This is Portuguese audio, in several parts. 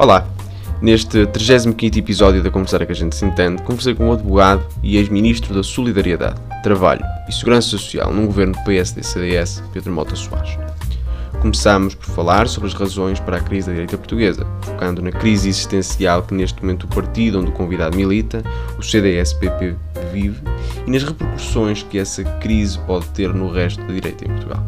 Olá! Neste 35 episódio da Conversar que a gente se entende, conversei com o advogado e ex-ministro da Solidariedade, Trabalho e Segurança Social num governo PSD-CDS, Pedro Mota Soares. Começámos por falar sobre as razões para a crise da direita portuguesa, focando na crise existencial que neste momento o partido onde o convidado milita, o CDS-PP, vive e nas repercussões que essa crise pode ter no resto da direita em Portugal.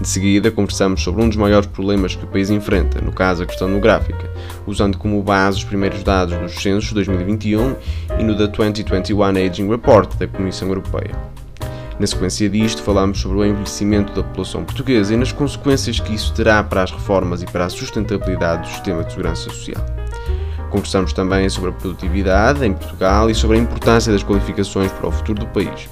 De seguida, conversamos sobre um dos maiores problemas que o país enfrenta, no caso a questão demográfica, usando como base os primeiros dados dos censos de 2021 e no da 2021 Aging Report da Comissão Europeia. Na sequência disto, falamos sobre o envelhecimento da população portuguesa e nas consequências que isso terá para as reformas e para a sustentabilidade do sistema de segurança social. Conversamos também sobre a produtividade em Portugal e sobre a importância das qualificações para o futuro do país.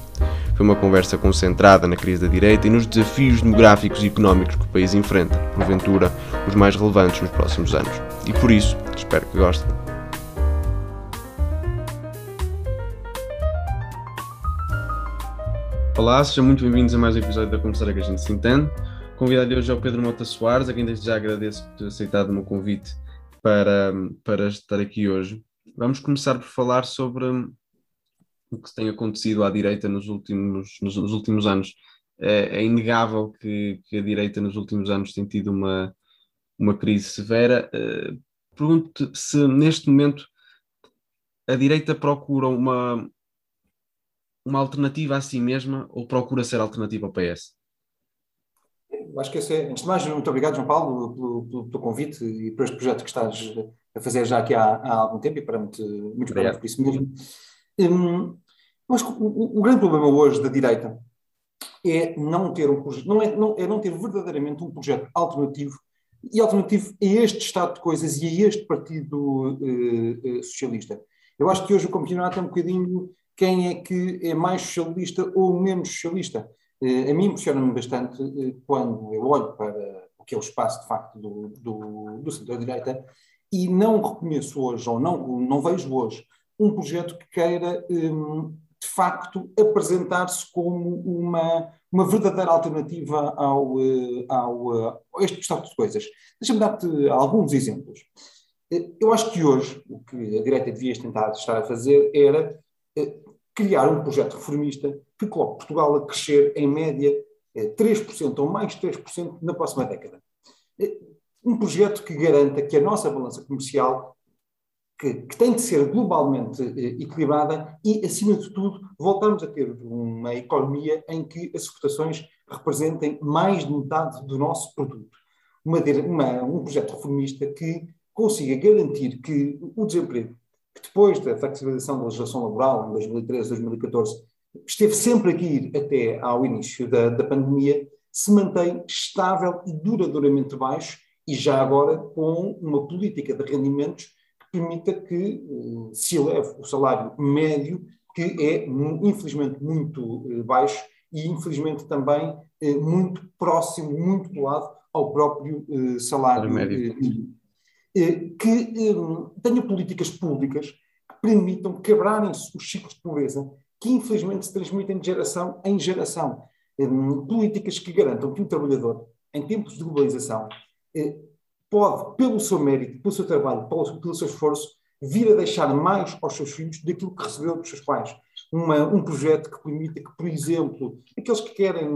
Foi uma conversa concentrada na crise da direita e nos desafios demográficos e económicos que o país enfrenta, porventura os mais relevantes nos próximos anos. E por isso, espero que gostem. Olá, sejam muito bem-vindos a mais um episódio da Conversar que a gente se entende. Convidado de hoje é o Pedro Mota Soares, a quem desde já agradeço por ter aceitado o meu convite para, para estar aqui hoje. Vamos começar por falar sobre o que tem acontecido à direita nos últimos, nos, nos últimos anos. É, é inegável que, que, a direita nos últimos anos tem tido uma, uma crise severa. Uh, Pergunto se neste momento a direita procura uma, uma alternativa a si mesma ou procura ser alternativa ao PS? Eu acho que esse é, antes de mais, muito obrigado, João Paulo, pelo, pelo, pelo convite e por este projeto que estás a fazer já aqui há, há algum tempo e para muito, muito obrigado por isso mesmo. Um, mas o, o, grande problema hoje da direita é não ter um não é, não, é não ter verdadeiramente um projeto alternativo e alternativo a este estado de coisas e a este partido uh, uh, socialista. Eu acho que hoje o campeonato é um bocadinho quem é que é mais socialista ou menos socialista. Uh, a mim impressiona-me bastante quando eu olho para o que é o espaço de facto do, do, do centro-direita e não reconheço hoje, ou não, não vejo hoje, um projeto que queira um, facto, apresentar-se como uma, uma verdadeira alternativa ao, eh, ao, eh, a este estado de coisas. Deixa-me dar-te alguns exemplos. Eh, eu acho que hoje o que a direita devia tentar estar a fazer era criar um projeto reformista que coloque Portugal a crescer em média 3% ou mais 3% na próxima década. Um projeto que garanta que a nossa balança comercial que, que, tem de ser globalmente eh, equilibrada e, acima de tudo, voltamos a ter uma economia em que as exportações representem mais de metade do nosso produto. Uma, uma, um projeto reformista que consiga garantir que o desemprego, que depois da flexibilização da legislação laboral em 2013, 2014, esteve sempre a ir até ao início da, da pandemia, se mantém estável e duradouramente baixo e já agora com uma política de rendimentos permita que uh, se eleve o salário médio, que é, infelizmente, muito uh, baixo e, infelizmente, também uh, muito próximo, muito colado ao próprio salário médio. que um, tenha políticas públicas que permitam quebrarem-se os ciclos de pobreza que, infelizmente, se transmitem de geração em geração. Um, políticas que garantam que o trabalhador, em tempos de globalização, pode, pelo seu mérito, pelo seu trabalho, pelo, pelo seu esforço, vir a deixar mais aos seus filhos daquilo que recebeu dos seus pais. Uma, um projeto que permita que, por exemplo, aqueles que querem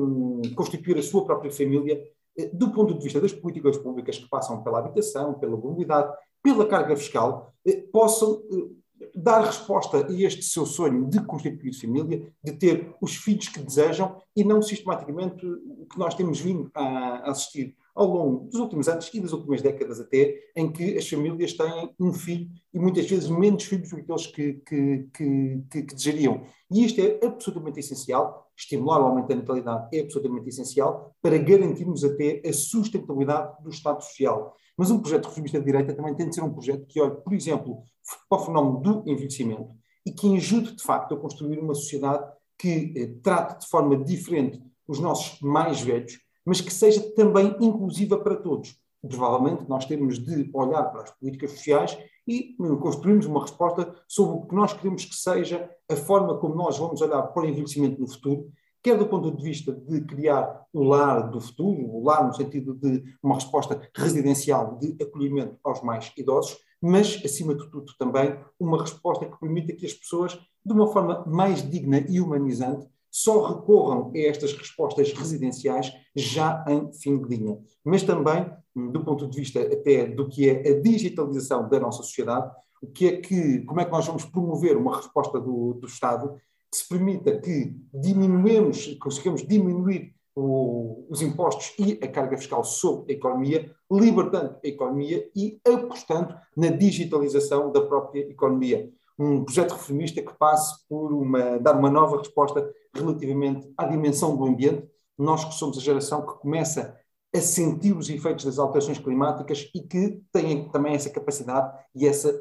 constituir a sua própria família, eh, do ponto de vista das políticas públicas que passam pela habitação, pela mobilidade, pela carga fiscal, eh, possam eh, dar resposta a este seu sonho de constituir família, de ter os filhos que desejam e não sistematicamente o que nós temos vindo a assistir ao longo dos últimos anos e das últimas décadas até, em que as famílias têm um filho e muitas vezes menos filhos do que aqueles que, que, que, que, que desejariam. E isto é absolutamente essencial, estimular o aumento da natalidade é absolutamente essencial para garantirmos até a sustentabilidade do Estado Social. Mas um projeto reformista de direita também tem de ser um projeto que olhe, por exemplo, para o fenómeno do envelhecimento e que ajude, de facto, a construir uma sociedade que eh, trate de forma diferente os nossos mais velhos mas que seja também inclusiva para todos. Provavelmente nós temos de olhar para as políticas sociais e construirmos uma resposta sobre o que nós queremos que seja a forma como nós vamos olhar para o envelhecimento no futuro quer do ponto de vista de criar o lar do futuro, o lar no sentido de uma resposta residencial de acolhimento aos mais idosos, mas, acima de tudo, também uma resposta que permita que as pessoas, de uma forma mais digna e humanizante, só recorram a estas respostas residenciais já em fim de linha. Mas também, do ponto de vista até do que é a digitalização da nossa sociedade, o que é que, como é que nós vamos promover uma resposta do, do Estado que se permita que diminuemos, consigamos diminuir o, os impostos e a carga fiscal sobre a economia, libertando a economia e apostando na digitalização da própria economia. Um projeto reformista que passe por uma, dar uma nova resposta relativamente à dimensão do ambiente. Nós que somos a geração que começa a sentir os efeitos das alterações climáticas e que tem também essa capacidade e essa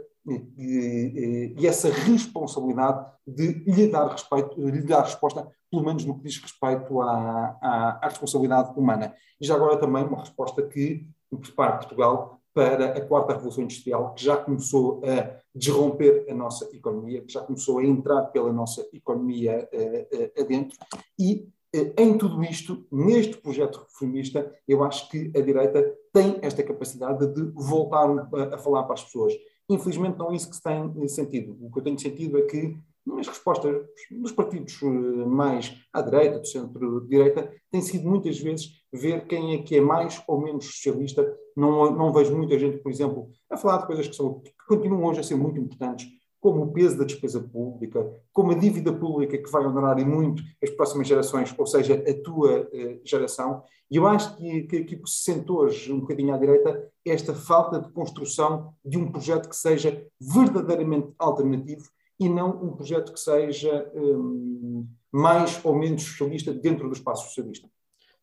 e, e, essa responsabilidade de lhe dar, respeito, lhe dar resposta, pelo menos no que diz respeito à, à, à responsabilidade humana. E já agora também uma resposta que prepara Portugal para a quarta revolução industrial, que já começou a desromper a nossa economia, que já começou a entrar pela nossa economia uh, uh, adentro. E uh, em tudo isto, neste projeto reformista, eu acho que a direita tem esta capacidade de voltar a, a falar para as pessoas. Infelizmente, não é isso que se tem sentido. O que eu tenho sentido é que as respostas dos partidos mais à direita, do centro-direita, têm sido muitas vezes ver quem é que é mais ou menos socialista. Não, não vejo muita gente, por exemplo, a falar de coisas que, são, que continuam hoje a ser muito importantes, como o peso da despesa pública, como a dívida pública que vai honorar e muito as próximas gerações, ou seja, a tua uh, geração. E eu acho que, que que se sentou hoje um bocadinho à direita esta falta de construção de um projeto que seja verdadeiramente alternativo e não um projeto que seja um, mais ou menos socialista dentro do espaço socialista.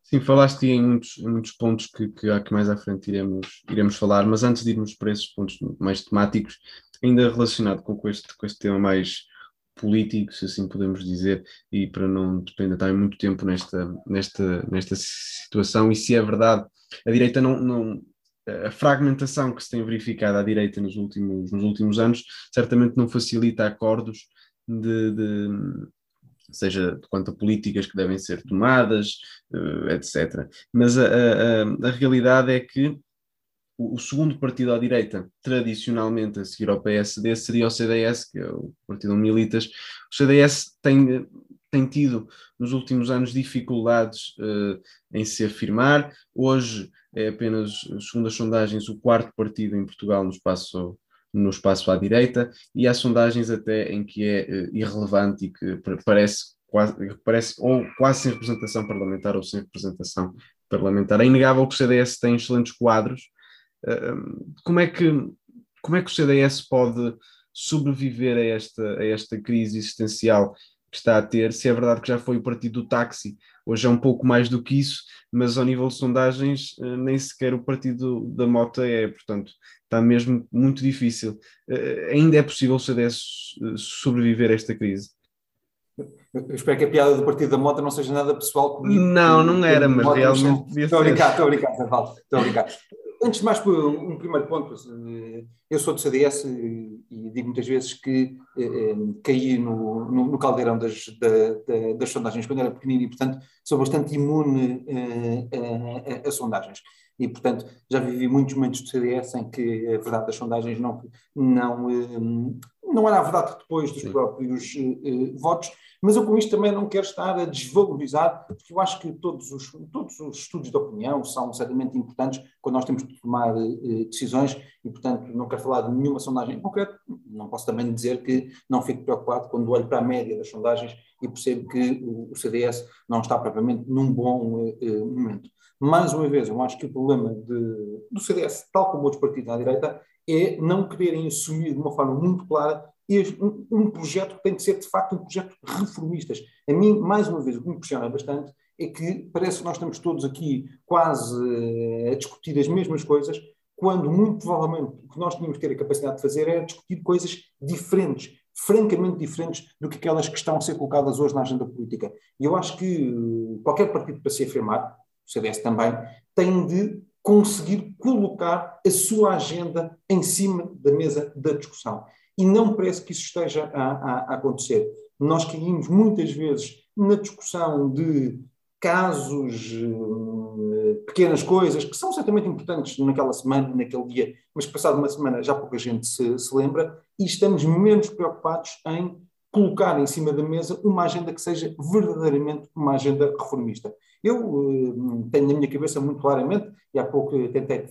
Sim, falaste em muitos, em muitos pontos que, que, que mais à frente iremos, iremos falar, mas antes de irmos para esses pontos mais temáticos, ainda relacionado com, com, este, com este tema mais político, se assim podemos dizer, e para não depender estar muito tempo nesta, nesta, nesta situação, e se é verdade, a direita não, não a fragmentação que se tem verificado à direita nos últimos, nos últimos anos certamente não facilita acordos de, de seja quanto a políticas que devem ser tomadas, eh, etc. Mas a, a, a realidade é que o, segundo partido à direita, tradicionalmente a seguir ao PSD, seria o CDS, que é o partido Militas. O CDS tem, tem tido nos últimos anos dificuldades uh, em se afirmar. Hoje é apenas, segundo as sondagens, o quarto partido em Portugal no espaço no espaço à direita, e há sondagens até em que é uh, irrelevante e que parece quase, parece ou quase sem representação parlamentar ou sem representação parlamentar. É inegável que o CDS tem excelentes quadros. Uh, como, é que, como é que o CDS pode sobreviver a esta, a esta crise existencial que está a ter? Se é verdade que já foi o partido do táxi, hoje é um pouco mais do que isso, mas ao nível de sondagens, uh, nem sequer o partido da Mota é, portanto, está mesmo muito difícil. Uh, ainda é possível o CDS sobreviver a esta crise? Eu espero que a piada do Partido da Mota não seja nada pessoal comigo. Não, não era, mas realmente. Estou a brincar, estou a brincar, estou a brincar. Antes de mais, um primeiro ponto. Eu sou do CDS e digo muitas vezes que eh, eh, caí no, no, no caldeirão das, da, da, das sondagens quando era pequenino e, portanto, sou bastante imune eh, a, a, a, sondagens. E, portanto, já vivi muitos momentos do CDS em que a verdade das sondagens não, não, não era a verdade depois dos Sim. próprios votos mas eu com isto também não quero estar a desvalorizar, porque eu acho que todos os, todos os estudos de opinião são certamente importantes quando nós temos de tomar eh, decisões e, portanto, não quero falar de nenhuma sondagem em concreto. Não posso também dizer que não fico preocupado quando olho para a média das sondagens e percebo que o, o CDS não está propriamente num bom eh, eh, momento. Mais uma vez, eu acho que o problema de, do CDS, tal como outros partidos à direita, é não quererem assumir de uma forma muito clara um, projeto que tem de ser, de facto, um projeto reformista. A mim, mais uma vez, o que me impressiona bastante é que parece que nós estamos todos aqui quase eh, a discutir as mesmas coisas, quando muito provavelmente o que nós tínhamos que ter a capacidade de fazer era discutir coisas diferentes, francamente diferentes do que aquelas que estão a ser colocadas hoje na agenda política. E eu acho que eh, qualquer partido para se afirmar, o CDS também, tem de conseguir colocar a sua agenda em cima da mesa da discussão e não parece que isso esteja a, a, a acontecer. Nós caímos muitas vezes na discussão de casos, eh, pequenas coisas, que são certamente importantes naquela semana, naquele dia, mas passado uma semana já pouca gente se, se lembra, e estamos menos preocupados em colocar em cima da mesa uma agenda que seja verdadeiramente uma agenda reformista. Eu uh, tenho na minha cabeça muito claramente, e há pouco tentei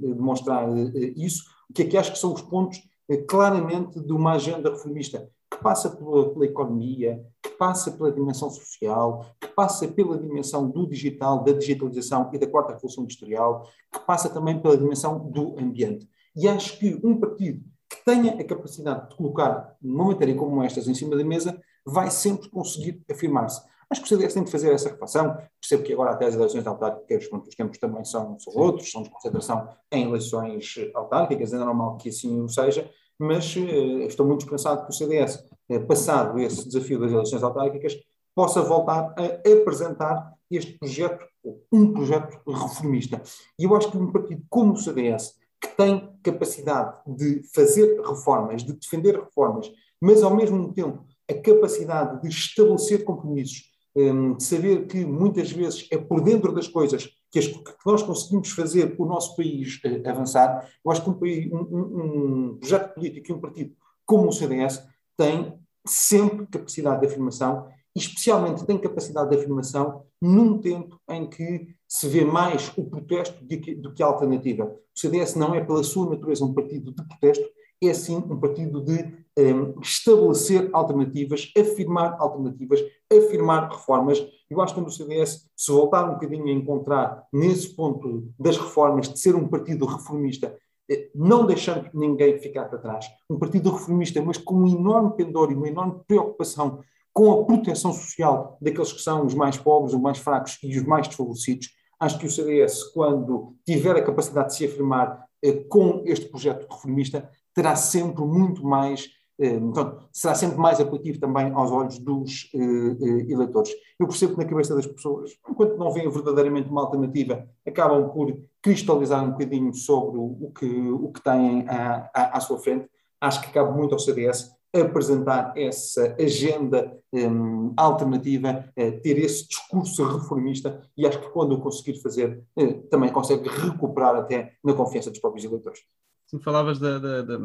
demonstrar uh, isso, o que é que acho que são os pontos claramente de uma agenda reformista, que passa pela, pela economia, passa pela dimensão social, que passa pela dimensão do digital, da digitalização e da quarta revolução industrial, que passa também pela dimensão do ambiente. E acho que um partido que tenha a capacidade de colocar uma matéria como estas em cima da mesa vai sempre conseguir afirmar-se. Acho que o CDS tem de fazer essa reflexão. Percebo que agora até as eleições autárquicas, os tempos também são, são outros, são de concentração em eleições autárquicas, é normal que assim o seja, mas uh, estou muito esperançado que o CDS, uh, passado esse desafio das eleições autárquicas, possa voltar a apresentar este projeto, um projeto reformista. E eu acho que um partido como o CDS, que tem capacidade de fazer reformas, de defender reformas, mas ao mesmo tempo a capacidade de estabelecer compromissos, de saber que muitas vezes é por dentro das coisas que, as, que nós conseguimos fazer o nosso país uh, avançar, eu acho que um, país, um, um, projeto político e um partido como o CDS tem sempre capacidade de afirmação especialmente tem capacidade de afirmação num tempo em que se vê mais o protesto do que, do que a alternativa. O CDS não é, pela sua natureza, um partido de protesto, é sim um partido de um, estabelecer alternativas, afirmar alternativas, afirmar reformas. Eu acho que quando o CDS se voltar um bocadinho a encontrar nesse ponto das reformas, de ser um partido reformista, eh, não deixando ninguém ficar para trás, um partido reformista, mas com um enorme pendor e uma enorme preocupação com a proteção social daqueles que são os mais pobres, os mais fracos e os mais desfavorecidos, acho que o CDS, quando tiver a capacidade de se afirmar eh, com este projeto reformista, terá sempre muito mais, então, será sempre mais apelativo também aos olhos dos eh, eh, eleitores. Eu percebo que na cabeça das pessoas, enquanto não veem verdadeiramente uma alternativa, acabam por cristalizar um bocadinho sobre o, que, o que têm à, à, à sua frente. Acho que cabe muito ao CDS apresentar essa agenda um, alternativa, uh, ter esse discurso reformista e acho que quando o conseguir fazer, uh, também consegue recuperar até na confiança dos próprios eleitores. Sim, falavas da, da, da,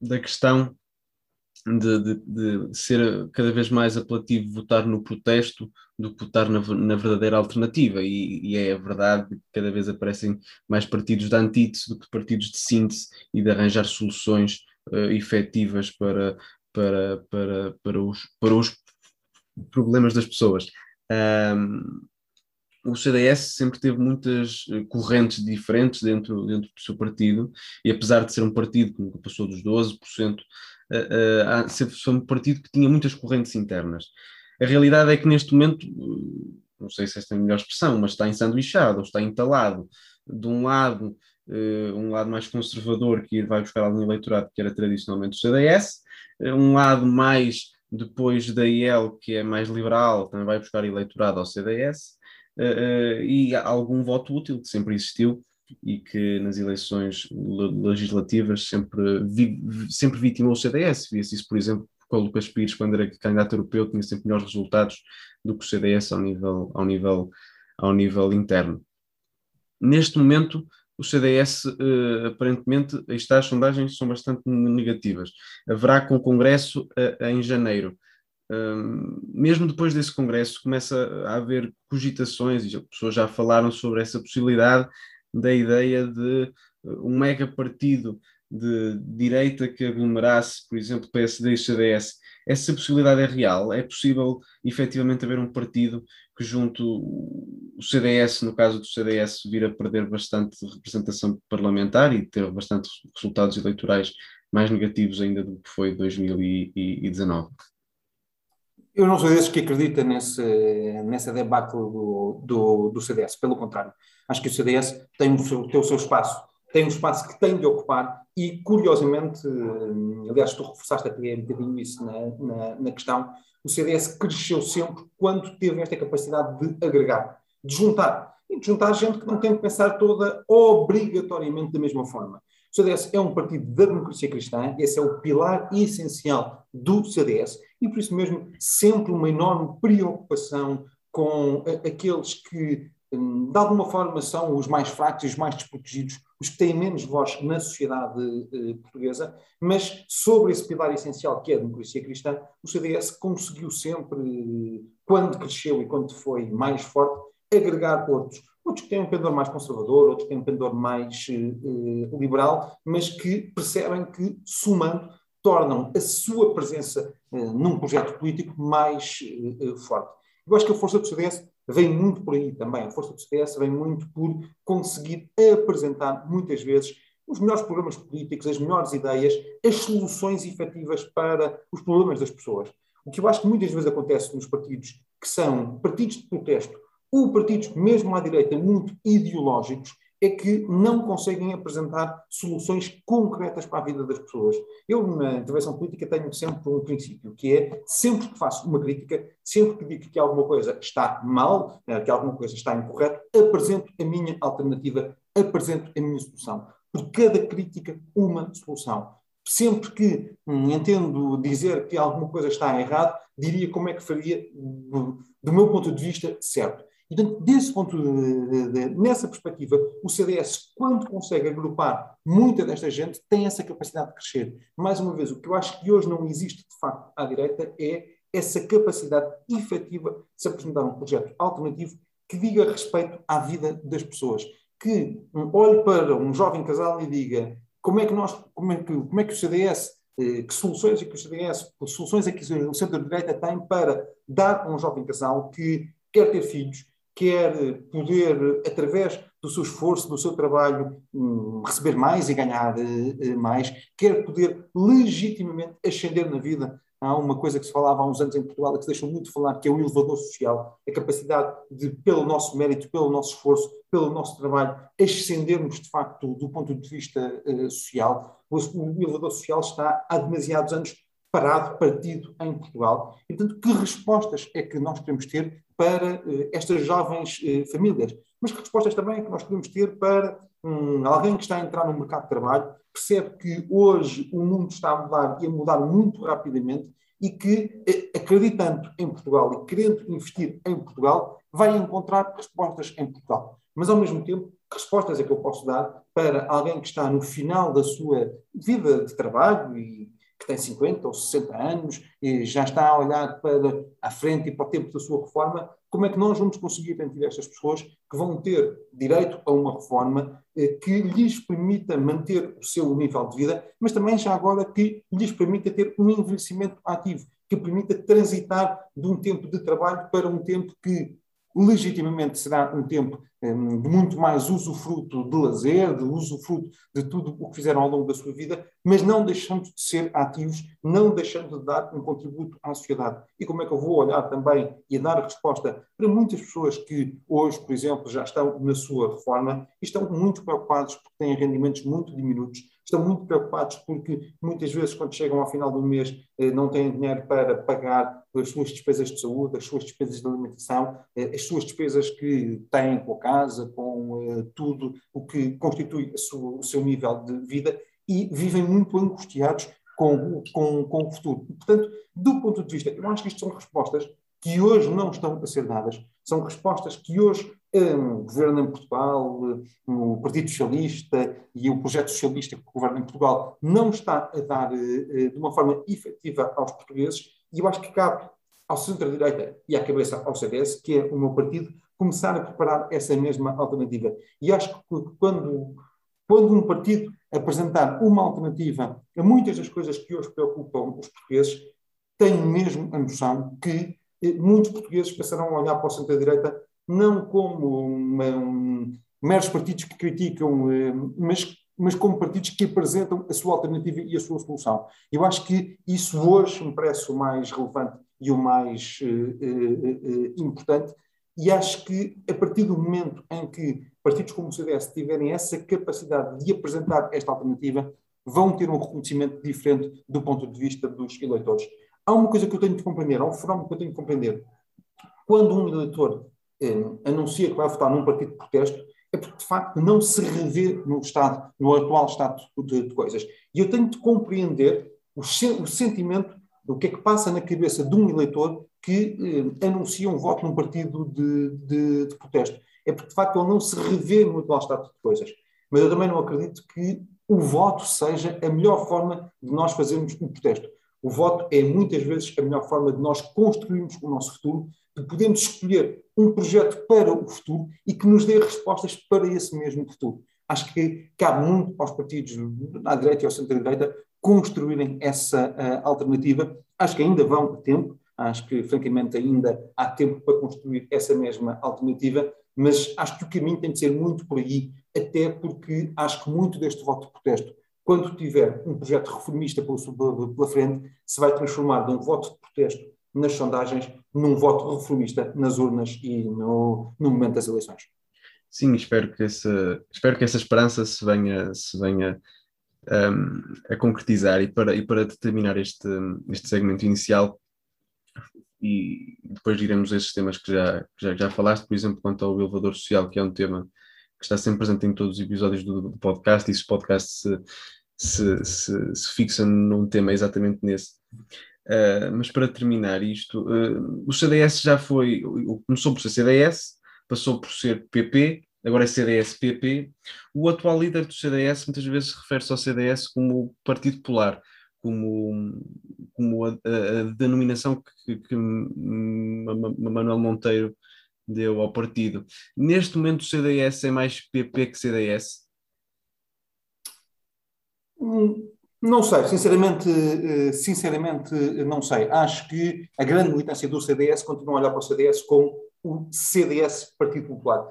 da questão de, de, de, ser cada vez mais apelativo votar no protesto do que votar na, na verdadeira alternativa, e, e, é verdade que cada vez aparecem mais partidos de antítese do que partidos de síntese e de arranjar soluções uh, efetivas para, para, para, para, os, para os problemas das pessoas. Um, o CDS sempre teve muitas eh, correntes diferentes dentro, dentro do seu partido, e apesar de ser um partido que nunca passou dos 12%, uh, uh, sempre foi um partido que tinha muitas correntes internas. A realidade é que neste momento, não sei se esta é a melhor expressão, mas está ensanduichado, ou está entalado. De um lado, uh, um lado mais conservador, que vai buscar algum eleitorado que era tradicionalmente o CDS, um lado mais depois da IEL, que é mais liberal, também vai buscar eleitorado ao CDS, e algum voto útil que sempre existiu e que nas eleições legislativas sempre, vi, sempre vitimou o CDS. Via-se isso, por exemplo, com o Lucas Pires, quando era candidato europeu, tinha sempre melhores resultados do que o CDS ao nível, ao nível, ao nível interno. Neste momento, o CDS, uh, aparentemente, está, as sondagens são bastante negativas. Haverá com o Congresso em janeiro mesmo depois desse congresso, começa a haver cogitações, e as pessoas já falaram sobre essa possibilidade da ideia de uh, um mega partido de direita que aglomerasse, por exemplo, PSD e CDS. Essa possibilidade é real? É possível efetivamente haver um partido que junto o CDS, no caso do CDS, vir a perder bastante representação parlamentar e ter bastante resultados eleitorais mais negativos ainda do que foi 2019? Eu não sou desses que acredita nesse, nessa debacle do, do, do, CDS, pelo contrário. Acho que o CDS tem o, seu, tem o seu espaço, tem um espaço que tem de ocupar e, curiosamente, aliás, tu reforçaste até um bocadinho isso na, na, na questão, o CDS cresceu sempre quando teve esta capacidade de agregar, de juntar, e de juntar gente que não tem que pensar toda obrigatoriamente da mesma forma. O CDS é um partido da democracia cristã, esse é o pilar essencial do CDS, e por isso mesmo sempre uma enorme preocupação com aqueles que, hum, de alguma forma, são os mais fracos e os mais desprotegidos, os que têm menos voz na sociedade eh, portuguesa, mas sobre esse pilar essencial que é a democracia cristã, o CDS conseguiu sempre, quando cresceu e quando foi mais forte, agregar outros outros que têm um pendor mais conservador, outros que têm um pendor mais uh, liberal, mas que percebem que, somando, tornam a sua presença uh, num projeto político mais uh, forte. Eu acho que a força do CDS vem muito por aí também. A força do CDS vem muito por conseguir apresentar, muitas vezes, os melhores programas políticos, as melhores ideias, as soluções efetivas para os problemas das pessoas. O que eu acho que muitas vezes acontece nos partidos que são partidos de protesto ou partidos, mesmo à direita, muito ideológicos, é que não conseguem apresentar soluções concretas para a vida das pessoas. Eu, na intervenção política, tenho sempre um princípio, que é, sempre que faço uma crítica, sempre que digo que alguma coisa está mal, eh, que alguma coisa está incorreta, apresento a minha alternativa, apresento a minha solução. Por cada crítica, uma solução. Sempre que hum, entendo dizer que alguma coisa está errada, diria como é que faria, do, do meu ponto de vista, certo. Portanto, desse ponto de, de, de, nessa perspectiva, o CDS, quando consegue agrupar muita desta gente, tem essa capacidade de crescer. Mais uma vez, o que eu acho que hoje não existe, de facto, à direita é essa capacidade efetiva de se apresentar um projeto alternativo que diga respeito à vida das pessoas. Que olhe para um jovem casal e diga como é que nós, como é que, como é que o CDS eh, que soluções é que o CDS, soluções é que o centro-direita tem para dar a um jovem casal que quer ter filhos, quer poder, através do seu esforço, do seu trabalho, hum, receber mais e ganhar eh, eh, mais, quer poder legitimamente ascender na vida. Há uma coisa que se falava há uns anos em Portugal, que se deixou muito falar, que é o elevador social, a capacidade de, pelo nosso mérito, pelo nosso esforço, pelo nosso trabalho, ascendermos de facto do ponto de vista uh, social. O, elevador social está há demasiados anos parado, partido em Portugal. E, portanto, que respostas é que nós queremos ter para uh, estas jovens uh, famílias? Mas que respostas também é que nós queremos ter para alguém que está a entrar no mercado de trabalho, percebe que hoje o mundo está a mudar e a mudar muito rapidamente e que, uh, acreditando em Portugal e querendo investir em Portugal, vai encontrar respostas em Portugal. Mas, ao mesmo tempo, que respostas é que eu posso dar para alguém que está no final da sua vida de trabalho e que tem 50 ou 60 anos e já está a olhar para a frente e para o tempo da sua reforma, como é que nós vamos conseguir garantir estas pessoas que vão ter direito a uma reforma eh, que lhes permita manter o seu nível de vida, mas também já agora que lhes permita ter um envelhecimento ativo, que permita transitar de um tempo de trabalho para um tempo que legitimamente será um tempo de muito mais usufruto de lazer, de usufruto de tudo o que fizeram ao longo da sua vida, mas não deixando de ser ativos, não deixando de dar um contributo à sociedade. E como é que eu vou olhar também e dar resposta para muitas pessoas que hoje, por exemplo, já estão na sua reforma e estão muito preocupados porque têm rendimentos muito diminutos, estão muito preocupados porque muitas vezes, quando chegam ao final do mês, eh, não têm dinheiro para pagar as suas despesas de saúde, as suas despesas de alimentação, eh, as suas despesas que têm com a casa, com eh, tudo o que constitui o seu nível de vida e vivem muito angustiados com, com, com o futuro. Portanto, do ponto de vista, eu acho que isto são respostas que hoje não estão a ser dadas, são respostas que hoje o governo em Portugal, o Partido Socialista e o projeto socialista que governa em Portugal não está a dar eh, de uma forma efetiva aos portugueses e eu acho que cabe ao centro-direita e à cabeça ao CDS, que é o meu partido, começar a preparar essa mesma alternativa. E acho que quando, quando um partido apresentar uma alternativa a muitas das coisas que hoje preocupam os portugueses, tenho mesmo a noção que eh, muitos portugueses passarão a olhar para o centro-direita não como uma, um, meros partidos que criticam, eh, mas, mas como partidos que apresentam a sua alternativa e a sua solução. Eu acho que isso hoje me parece o mais relevante e o mais uh, uh, importante, e acho que a partir do momento em que partidos como o CDS tiverem essa capacidade de apresentar esta alternativa, vão ter um reconhecimento diferente do ponto de vista dos eleitores. Há uma coisa que eu tenho de compreender, há um fenómeno que eu tenho de compreender. Quando um eleitor eh, anuncia que vai votar num partido de protesto, é porque de facto não se revê no estado, no atual estado de, de coisas. E eu tenho de compreender o, o, sentimento do que é que passa na cabeça de um eleitor que eh, anuncia um voto num partido de, de, de, protesto. É porque de facto ele não se revê no atual estado de coisas. Mas eu também não acredito que o voto seja a melhor forma de nós fazermos um protesto. O voto é muitas vezes a melhor forma de nós construirmos o nosso futuro, de podermos escolher um projeto para o futuro e que nos dê respostas para esse mesmo futuro. Acho que cabe muito aos partidos à direita e ao centro-direita construírem essa uh, alternativa. Acho que ainda vão a tempo, acho que, francamente, ainda há tempo para construir essa mesma alternativa, mas acho que o caminho tem de ser muito por aí, até porque acho que muito deste voto de protesto, quando tiver um projeto reformista pela, frente, se vai transformar de um voto de protesto nas sondagens num voto reformista nas urnas e no, no momento das eleições. Sim, espero que essa, espero que essa esperança se venha, se venha um, a concretizar e para, e para determinar este, este segmento inicial e depois iremos a esses temas que já, já, já falaste, por exemplo, quanto ao elevador social, que é um tema que está sempre presente em todos os episódios do, do podcast, e se o podcast se, se, se, se, fixa num tema exatamente nesse. Uh, mas para terminar isto, uh, o CDS já foi, começou por ser CDS, passou por ser PP, agora é CDS-PP. O atual líder do CDS muitas vezes refere-se ao CDS como Partido Polar, como, como a, a, a denominação que, que Manuel Monteiro deu ao partido. Neste momento o CDS é mais PP que CDS? Hum, não sei, sinceramente, eh, sinceramente não sei. Acho que a grande militância do CDS continua a olhar para o CDS como o CDS Partido Popular.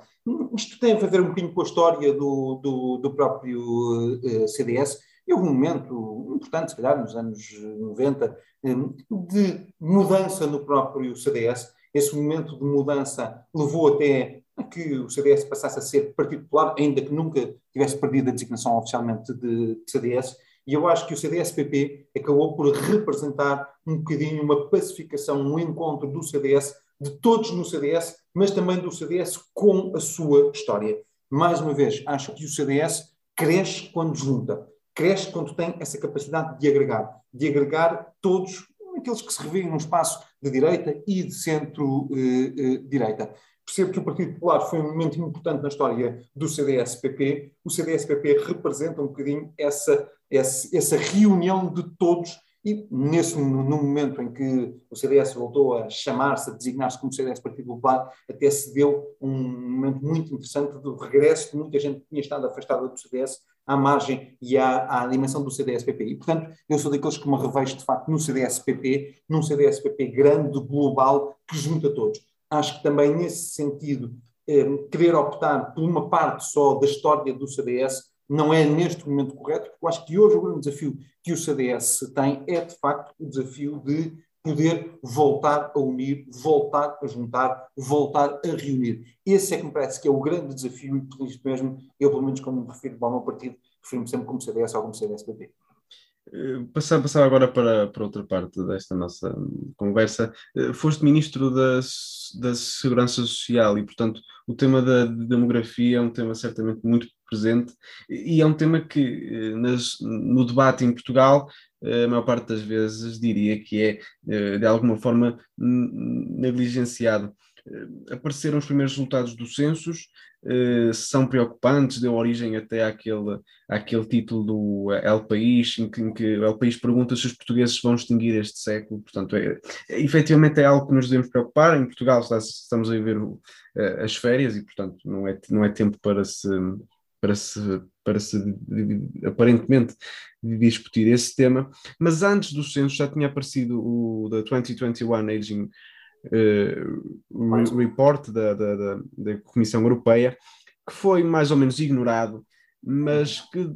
Isto tem a ver um bocadinho com a história do, do, do próprio uh, eh, CDS. Houve um momento importante, se calhar, nos anos 90, um, de mudança no próprio CDS. Esse momento de mudança levou até a que o CDS passasse a ser Partido Popular, ainda que nunca tivesse perdido a designação oficialmente de, de CDS. E eu acho que o CDS-PP acabou por representar um bocadinho uma pacificação, um encontro do CDS de todos no CDS, mas também do CDS com a sua história. Mais uma vez, acho que o CDS cresce quando junta, cresce quando tem essa capacidade de agregar, de agregar todos aqueles que se revêem num espaço de direita e de centro-direita. Eh, eh, Percebo que o Partido Popular foi um momento importante na história do CDS-PP. O CDS-PP representa um bocadinho essa, essa, reunião de todos e nesse, no momento em que o CDS voltou a chamar-se, a designar-se como CDS Partido Popular, até se deu um momento muito interessante do regresso de muita gente que tinha estado afastada do CDS à margem e à, à dimensão do CDS-PP. E, portanto, eu sou daqueles que me revejo, de facto, no CDS-PP, num CDS-PP grande, global, que junta todos. Acho que também, nesse sentido, eh, querer optar por uma parte só da história do CDS não é neste momento correto, porque eu acho que hoje o grande desafio que o CDS tem é, de facto, o desafio de poder voltar a unir, voltar a juntar, voltar a reunir. Esse é que me parece que é o grande desafio e por isso mesmo, eu pelo menos quando me refiro ao meu partido, refiro-me sempre como CDS ou como CDS-PP. Passar, passar agora para, para outra parte desta nossa conversa. Eh, foste ministro da, da Segurança Social e, portanto, o tema da demografia é um tema certamente muito presente e é um tema que eh, nas, no debate em Portugal eh, a maior parte das vezes diria que é de alguma forma negligenciado. Apareceram os primeiros resultados dos censos, são preocupantes, deu origem até àquele, àquele título do El País, em que, em que El País pergunta se os portugueses vão extinguir este século. Portanto, é, é, efetivamente é algo que nos devemos preocupar. Em Portugal estamos a viver as férias e, portanto, não é, não é tempo para se. Para se, para se aparentemente discutir esse tema, mas antes do censo já tinha aparecido o da 2021 Aging uh, report. da, da, da, da, Comissão Europeia, que foi mais ou menos ignorado, mas que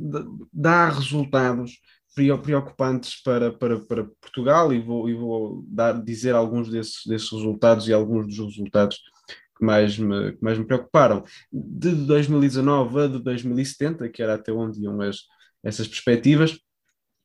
dá resultados preocupantes para, para, para Portugal e vou, e vou dar, dizer alguns desses, desses resultados e alguns dos resultados que mais me, que mais me preocuparam. De 2019 a de 2070, que era até onde iam as, essas perspectivas,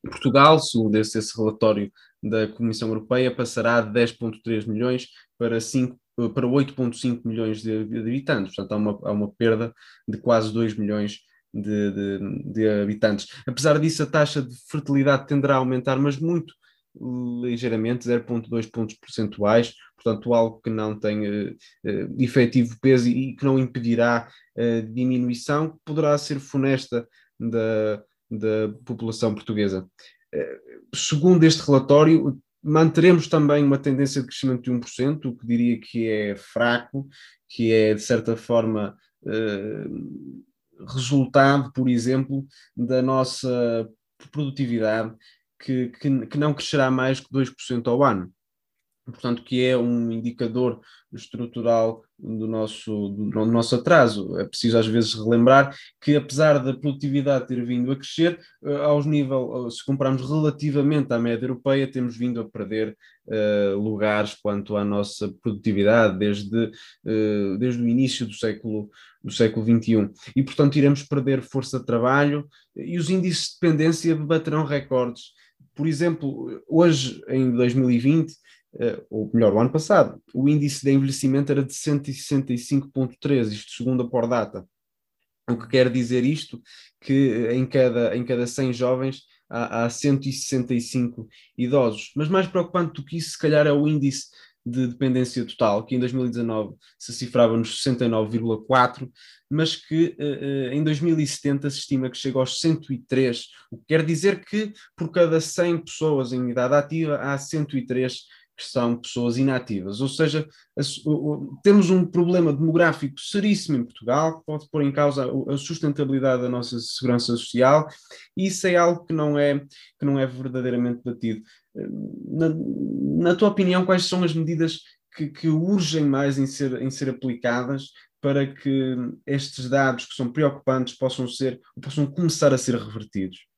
Portugal, segundo esse, esse relatório da Comissão Europeia, passará de 10,3 milhões para 5 para 8,5 milhões de, habitantes, portanto há uma, há uma perda de quase 2 milhões de, de, de, habitantes. Apesar disso, a taxa de fertilidade tenderá a aumentar, mas muito ligeiramente, 0,2 pontos percentuais, portanto, algo que não tem uh, uh, efetivo peso e, e que não impedirá uh, diminuição, poderá ser funesta da, da população portuguesa. Eh, segundo este relatório, manteremos também uma tendência de crescimento de 1%, o que diria que é fraco, que é, de certa forma, resultado, por exemplo, da nossa produtividade, que, que, que não crescerá mais que 2% ao ano portanto, que é um indicador estrutural do nosso, do nosso atraso. É preciso às vezes relembrar que, apesar da produtividade ter vindo a crescer, eh, aos nível, se compararmos relativamente à média europeia, temos vindo a perder uh, lugares quanto à nossa produtividade desde, uh, desde o início do século, do século XXI. E, portanto, iremos perder força de trabalho e os índices de dependência baterão recordes. Por exemplo, hoje, em 2020, uh, ou melhor, o ano passado, o índice de envelhecimento era de 165,3, isto segundo a Pordata. O que quer dizer isto? Que em cada, em cada 100 jovens há, há 165 idosos. Mas mais preocupante do que isso, se calhar, é o índice de dependência total, que em 2019 se cifrava nos 69,4, mas que uh, em 2070 se estima que chega aos 103, o que quer dizer que por cada 100 pessoas em idade ativa há 103 que são pessoas inativas. Ou seja, temos um problema demográfico seríssimo em Portugal, que pode pôr em causa a sustentabilidade da nossa segurança social, e isso é algo que não é, que não é verdadeiramente batido. Na, na tua opinião, quais são as medidas que, que urgem mais em ser, em ser aplicadas para que estes dados que são preocupantes possam ser possam começar a ser revertidos?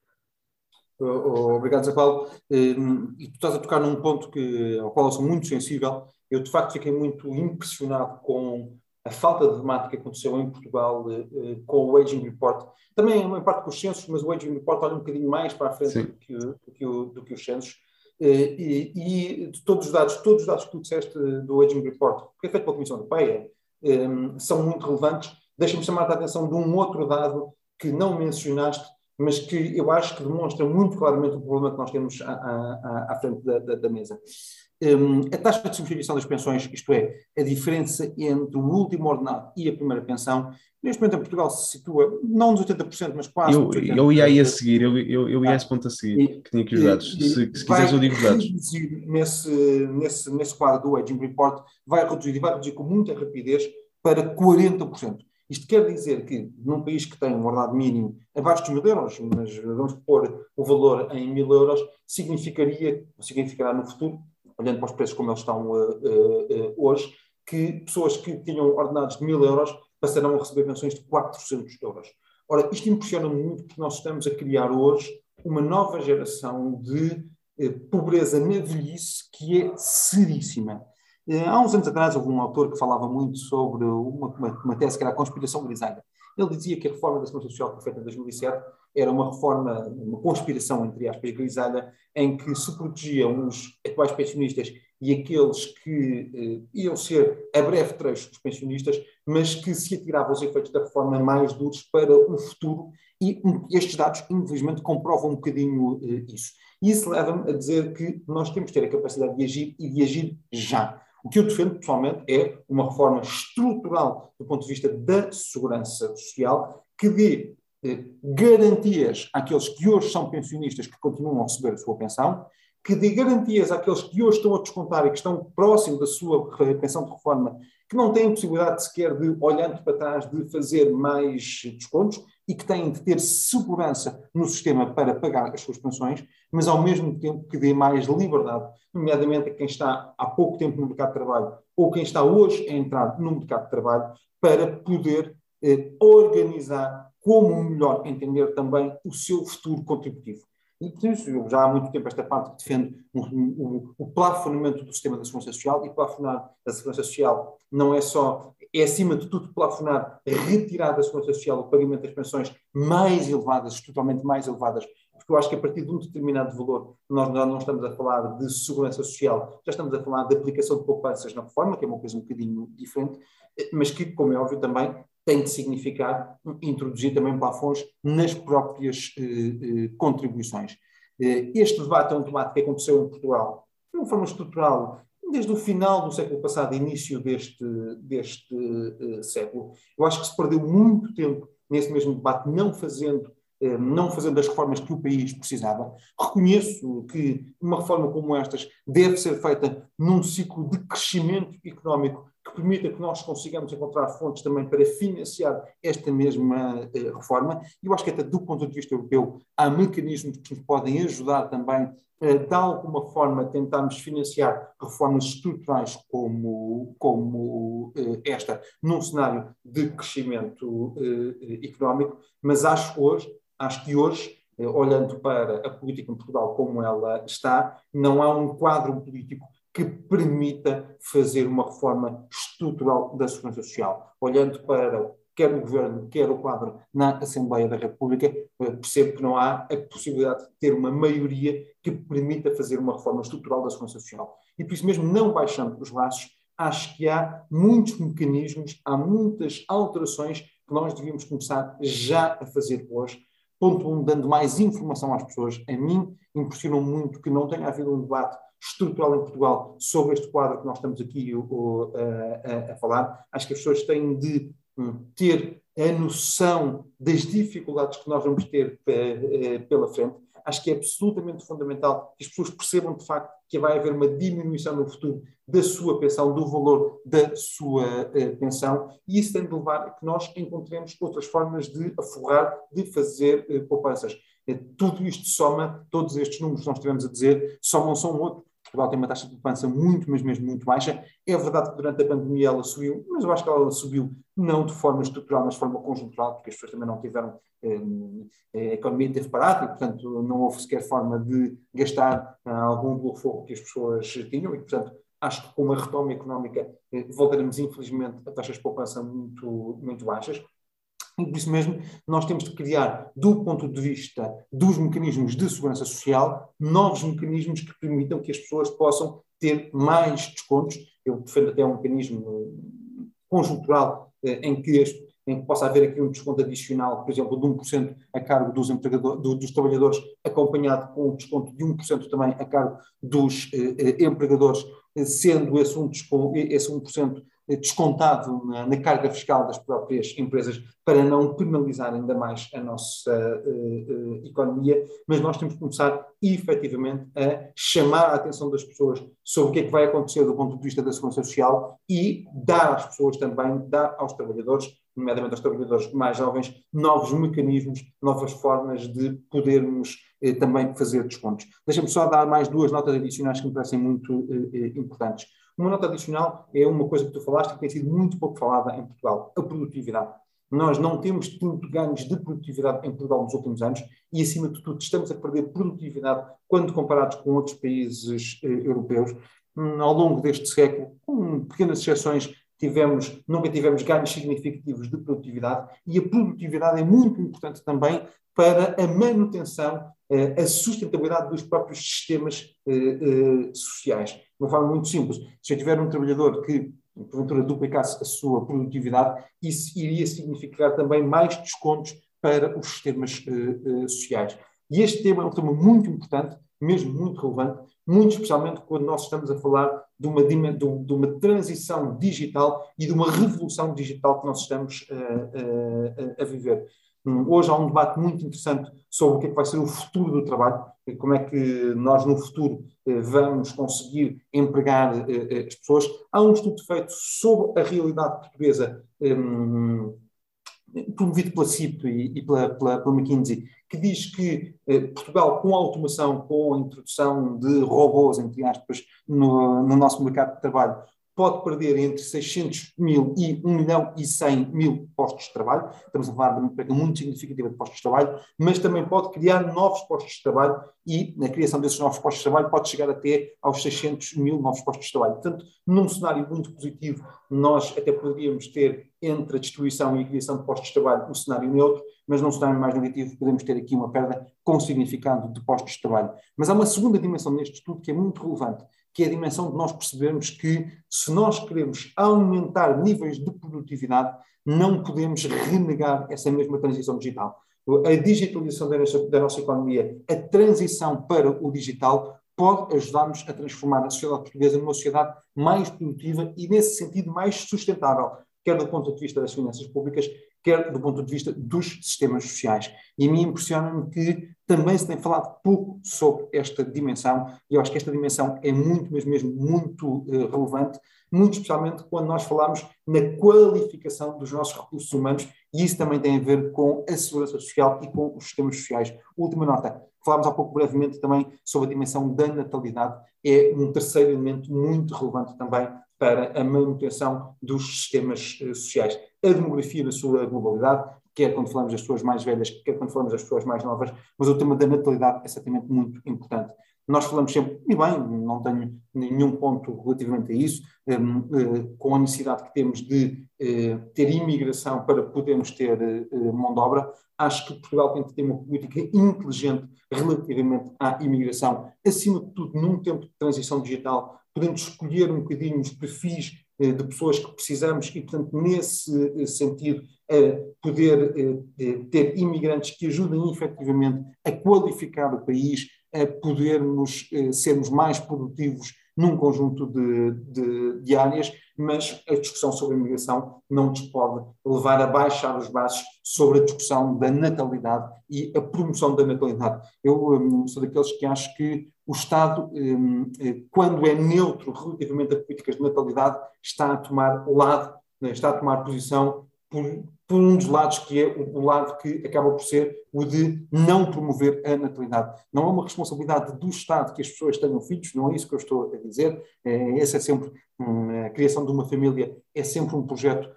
Obrigado, Zé Paulo. Hum, e tu estás a tocar num ponto que, ao qual eu sou muito sensível. Eu, de facto, fiquei muito impressionado com a falta de temática que aconteceu em Portugal eh, eh, com o Aging Report. Também, em parte, com os censos, mas o Aging Report olha um bocadinho mais para a frente do que, do que, o, do que os censos. Eh, e, e, de todos os dados, todos os dados que tu disseste do Aging Report, que é feito pela Comissão Europeia, hum, são muito relevantes. Deixa-me chamar a atenção de um outro dado que não mencionaste, mas que eu acho que demonstra muito claramente o problema que nós temos à, à, à frente da, da, da mesa. Um, a taxa de substituição das pensões, isto é, a diferença entre o último ordenado e a primeira pensão, neste momento em Portugal se situa não nos 80%, mas quase. Eu, eu ia aí a seguir, eu, eu, eu ia a esse ponto a seguir, e, que tinha aqui os dados. E, se, se quiseres, eu digo os dados. Nesse, nesse, nesse quadro do Aging Report, vai reduzir e vai reduzir com muita rapidez para 40%. Isto quer dizer que, num país que tem um ordenado mínimo abaixo dos mil euros, mas vamos pôr o valor em mil euros, significaria, significará no futuro, olhando para os preços como eles estão uh, uh, uh, hoje, que pessoas que tinham ordenados de mil euros passarão a receber pensões de 400 euros. Ora, isto impressiona muito porque nós estamos a criar hoje uma nova geração de pobreza na velhice que é seríssima. Eh, há uns anos atrás houve um autor que falava muito sobre uma, uma, uma tese que era a conspiração grisalha. Ele dizia que a reforma da Segurança Social que foi feita em 2007 era uma reforma, uma conspiração, entre aspas, grisalha, em que se protegiam os atuais pensionistas e aqueles que eh, iam ser a breve trecho dos pensionistas, mas que se atiravam os efeitos da reforma mais duros para o futuro. E estes dados, infelizmente, comprovam um bocadinho eh, isso. Isso leva-me a dizer que nós temos que ter a capacidade de agir e de agir já. O que eu defendo, pessoalmente, é uma reforma estrutural do ponto de vista da segurança social que dê eh, garantias àqueles que hoje são pensionistas que continuam a receber a sua pensão, que dê garantias àqueles que hoje estão a descontar e que estão próximo da sua pensão de reforma, que não têm possibilidade sequer de, olhando para trás, de fazer mais descontos e que têm de ter segurança no sistema para pagar as suas pensões, mas ao mesmo tempo que dê mais liberdade, nomeadamente a quem está há pouco tempo no mercado de trabalho ou quem está hoje a entrar no mercado de trabalho, para poder eh, organizar como melhor entender também o seu futuro contributivo. E por isso, eu já há muito tempo esta parte que defende o, o, o plafonamento do sistema da segurança social, e plafonar a segurança social não é só, é acima de tudo plafonar, retirar da segurança social o pagamento das pensões mais elevadas, totalmente mais elevadas, porque eu acho que a partir de um determinado valor, nós não estamos a falar de segurança social, já estamos a falar de aplicação de poupanças na reforma, que é uma coisa um bocadinho diferente, mas que, como é óbvio também, tem de significar introduzir também plafons nas próprias eh, eh, contribuições. Eh, este debate é um debate que aconteceu em Portugal de uma forma estrutural desde o final do século passado, início deste, deste uh, século. Eu acho que se perdeu muito tempo nesse mesmo debate, não fazendo eh, não fazendo as reformas que o país precisava. Reconheço que uma reforma como estas deve ser feita num ciclo de crescimento económico permita que nós consigamos encontrar fontes também para financiar esta mesma eh, reforma. E eu acho que até do ponto de vista europeu há mecanismos que nos podem ajudar também de alguma forma, tentarmos financiar reformas estruturais como, como eh, esta, num cenário de crescimento económico, mas acho hoje Acho que hoje, eh, olhando para a política em Portugal como ela está, não há um quadro político que permita fazer uma reforma estrutural da segurança social. Olhando para quer o governo, quer o quadro na Assembleia da República, eh, percebo que não há a possibilidade de ter uma maioria que permita fazer uma reforma estrutural da segurança social. E por isso mesmo, não baixando os braços, acho que há muitos mecanismos, há muitas alterações que nós devíamos começar já a fazer hoje, Ponto um, dando mais informação às pessoas. A mim impressionou muito que não tenha havido um debate estrutural em Portugal sobre este quadro que nós estamos aqui uh, a, a, falar. Acho que as pessoas têm de um, ter a noção das dificuldades que nós vamos ter uh, pela frente acho que é absolutamente fundamental que as pessoas percebam de facto que vai haver uma diminuição no futuro da sua pensão, do valor da sua uh, pensão, e isso tem de levar a que nós encontremos outras formas de aforrar, de fazer poupanças. Tudo isto soma, todos estes números que nós estivemos a dizer, somam só um outro. Portugal tem uma taxa de poupança muito, mas mesmo muito baixa. É verdade que durante a pandemia ela subiu, mas eu acho que ela subiu não de forma estrutural, mas de forma conjuntural, porque as pessoas também não tiveram a economia teve parado e, portanto, não houve sequer forma de gastar ah, algum do fogo que as pessoas tinham e, portanto, acho que com uma retoma económica eh, voltaremos, infelizmente, a taxas de poupança muito, muito baixas. E por isso mesmo, nós temos de criar, do ponto de vista dos mecanismos de segurança social, novos mecanismos que permitam que as pessoas possam ter mais descontos. Eu defendo até um mecanismo conjuntural eh, em que em que possa haver aqui um desconto adicional, por exemplo, de 1% a cargo dos, do, dos trabalhadores, acompanhado com um desconto de 1% também a cargo dos eh, eh empregadores, eh, sendo esse, um desconto, esse 1% eh, descontado na, na, carga fiscal das próprias empresas para não penalizar ainda mais a nossa uh, uh, economia, mas nós temos que começar efetivamente a chamar a atenção das pessoas sobre o que é que vai acontecer do ponto de vista da segurança social e dar às pessoas também, dar aos trabalhadores nomeadamente aos trabalhadores mais jovens, novos mecanismos, novas formas de podermos eh, também fazer descontos. Deixa-me só dar mais duas notas adicionais que me parecem muito importantes. Uma nota adicional é uma coisa que tu falaste que tem sido muito pouco falada em Portugal, a produtividade. Nós não temos tido ganhos de produtividade em Portugal nos últimos anos e, acima de tudo, estamos a perder produtividade quando comparados com outros países eh, europeus. Hum, ao longo deste século, com pequenas exceções, tivemos, nunca tivemos ganhos significativos de produtividade e a produtividade é muito importante também para a manutenção, eh, a sustentabilidade dos próprios sistemas eh, eh, sociais. De uma forma muito simples, se eu tiver um trabalhador que porventura duplicasse a sua produtividade, isso iria significar também mais descontos para os sistemas sociais. E este tema é um tema muito importante, mesmo muito relevante, muito especialmente quando nós estamos a falar de uma, de uma transição digital e de uma revolução digital que nós estamos uh, uh, a viver. Hum, hoje há um debate muito interessante sobre o que é que vai ser o futuro do trabalho, como é que nós no futuro uh, vamos conseguir empregar as pessoas. Há um estudo feito sobre a realidade portuguesa um, promovido pela CIP e, e pela, pela, pela, McKinsey, que diz que eh, Portugal, com a automação, com a introdução de robôs, entre aspas, no, no nosso mercado de trabalho, pode perder entre 600 mil e 1 milhão e 100 mil postos de trabalho. Estamos a falar de uma perda muito significativa de postos de trabalho, mas também pode criar novos postos de trabalho e na criação desses novos postos de trabalho pode chegar até aos 600 mil novos postos de trabalho. Portanto, num cenário muito positivo, nós até poderíamos ter entre a destruição e a criação de postos de trabalho um cenário neutro, mas num cenário mais negativo podemos ter aqui uma perda com significado de postos de trabalho. Mas há uma segunda dimensão neste estudo que é muito relevante, que é a dimensão de nós percebermos que se nós queremos aumentar níveis de produtividade, não podemos renegar essa mesma transição digital. A digitalização da nossa, da nossa economia, a transição para o digital, pode ajudar-nos a transformar a sociedade portuguesa numa sociedade mais produtiva e, nesse sentido, mais sustentável, quer do ponto de vista das finanças públicas, quer do ponto de vista dos sistemas sociais. E a mim impressiona-me que também se tem falado pouco sobre esta dimensão, e eu acho que esta dimensão é muito, mas mesmo muito uh, relevante, muito especialmente quando nós falamos na qualificação dos nossos recursos humanos, e isso também tem a ver com a segurança social e com os sistemas sociais. Última nota, falámos há pouco brevemente também sobre a dimensão da natalidade, é um terceiro elemento muito relevante também para a manutenção dos sistemas uh, sociais. A demografia na sua globalidade, quer quando falamos das pessoas mais velhas, quer quando falamos das pessoas mais novas, mas o tema da natalidade é certamente muito importante. Nós falamos sempre, e bem, não tenho nenhum ponto relativamente a isso, um, uh, com a necessidade que temos de uh, ter imigração para podermos ter uh, mão de obra, acho que Portugal tem que ter uma política inteligente relativamente à imigração, acima de tudo num tempo de transição digital, podemos escolher um bocadinho os perfis de pessoas que precisamos e, portanto, nesse sentido, poder ter imigrantes que ajudem efetivamente a qualificar o país, a podermos eh, sermos mais produtivos num conjunto de, de, de, áreas, mas a discussão sobre a imigração não nos pode levar a baixar os braços sobre a discussão da natalidade e a promoção da natalidade. Eu um, sou daqueles que acho que o Estado, um, eh, quando é neutro relativamente a políticas de natalidade, está a tomar lado, né, está a tomar posição por, por um dos lados que é o, lado que acaba por ser o de não promover a natalidade. Não é uma responsabilidade do Estado que as pessoas tenham filhos, não é isso que eu estou a dizer. É, essa é sempre hum, a criação de uma família é sempre um projeto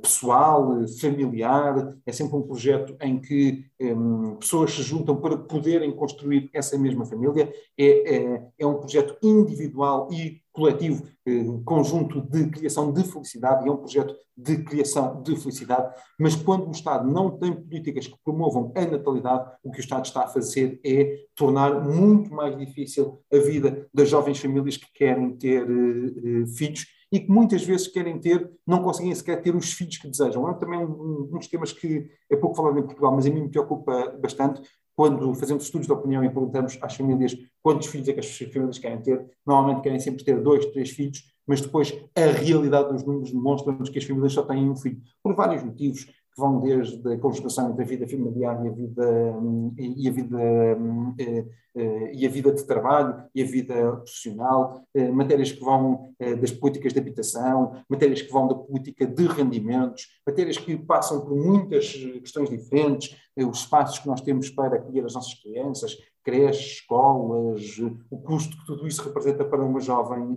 pessoal, familiar, é sempre um projeto em que um, pessoas se juntam para poderem construir essa mesma família, é, é, é um projeto individual e coletivo, eh, conjunto de criação de felicidade, é um projeto de criação de felicidade, mas quando o Estado não tem políticas que promovam a natalidade, o que o Estado está a fazer é tornar muito mais difícil a vida das jovens famílias que querem ter uh, filhos e que muitas vezes querem ter, não conseguem sequer ter os filhos que desejam. É também um, um dos temas que é pouco falado em Portugal, mas a mim me preocupa bastante quando fazemos estudos de opinião e perguntamos às famílias quantos filhos é que as famílias querem ter, normalmente querem sempre ter dois, três filhos, mas depois a realidade dos números demonstra-nos que as famílias só têm um filho, por vários motivos que vão desde a conjugação entre a vida familiar e a vida, e a vida, eh, eh, e a vida de trabalho e a vida profissional, eh, matérias que vão das políticas de habitação, matérias que vão da política de rendimentos, matérias que passam por muitas questões diferentes, os espaços que nós temos para acolher as nossas crianças, creches, escolas, o custo que tudo isso representa para uma jovem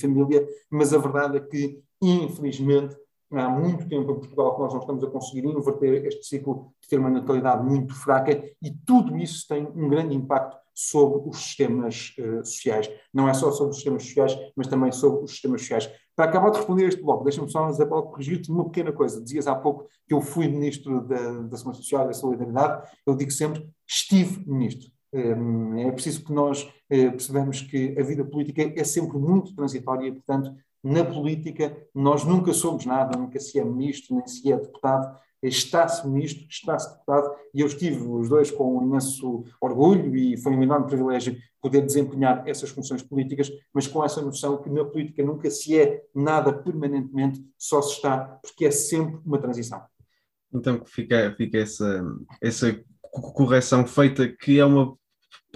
família, mas a verdade é que, infelizmente, há muito tempo em Portugal que nós não estamos a conseguir inverter este ciclo de ter uma natalidade muito fraca e tudo isso tem um grande impacto sobre os sistemas uh, sociais. Não é só sobre os sistemas sociais, mas também sobre os sistemas sociais. Para acabar de responder este bloco, deixa-me só, Paulo, corrigir-te uma pequena coisa. Dizias há pouco que eu fui ministro da, da Segurança Social e da Solidariedade. Eu digo sempre, estive ministro. Um, é preciso que nós uh, percebamos que a vida política é sempre muito transitória portanto, na política nós nunca somos nada, nunca se é ministro, nem se é deputado, está-se ministro, está-se deputado, e eu estive os dois com um imenso orgulho e foi um enorme privilégio poder desempenhar essas funções políticas, mas com essa noção que na política nunca se é nada permanentemente, só se está, porque é sempre uma transição. Então fica, fica essa, essa correção feita, que é uma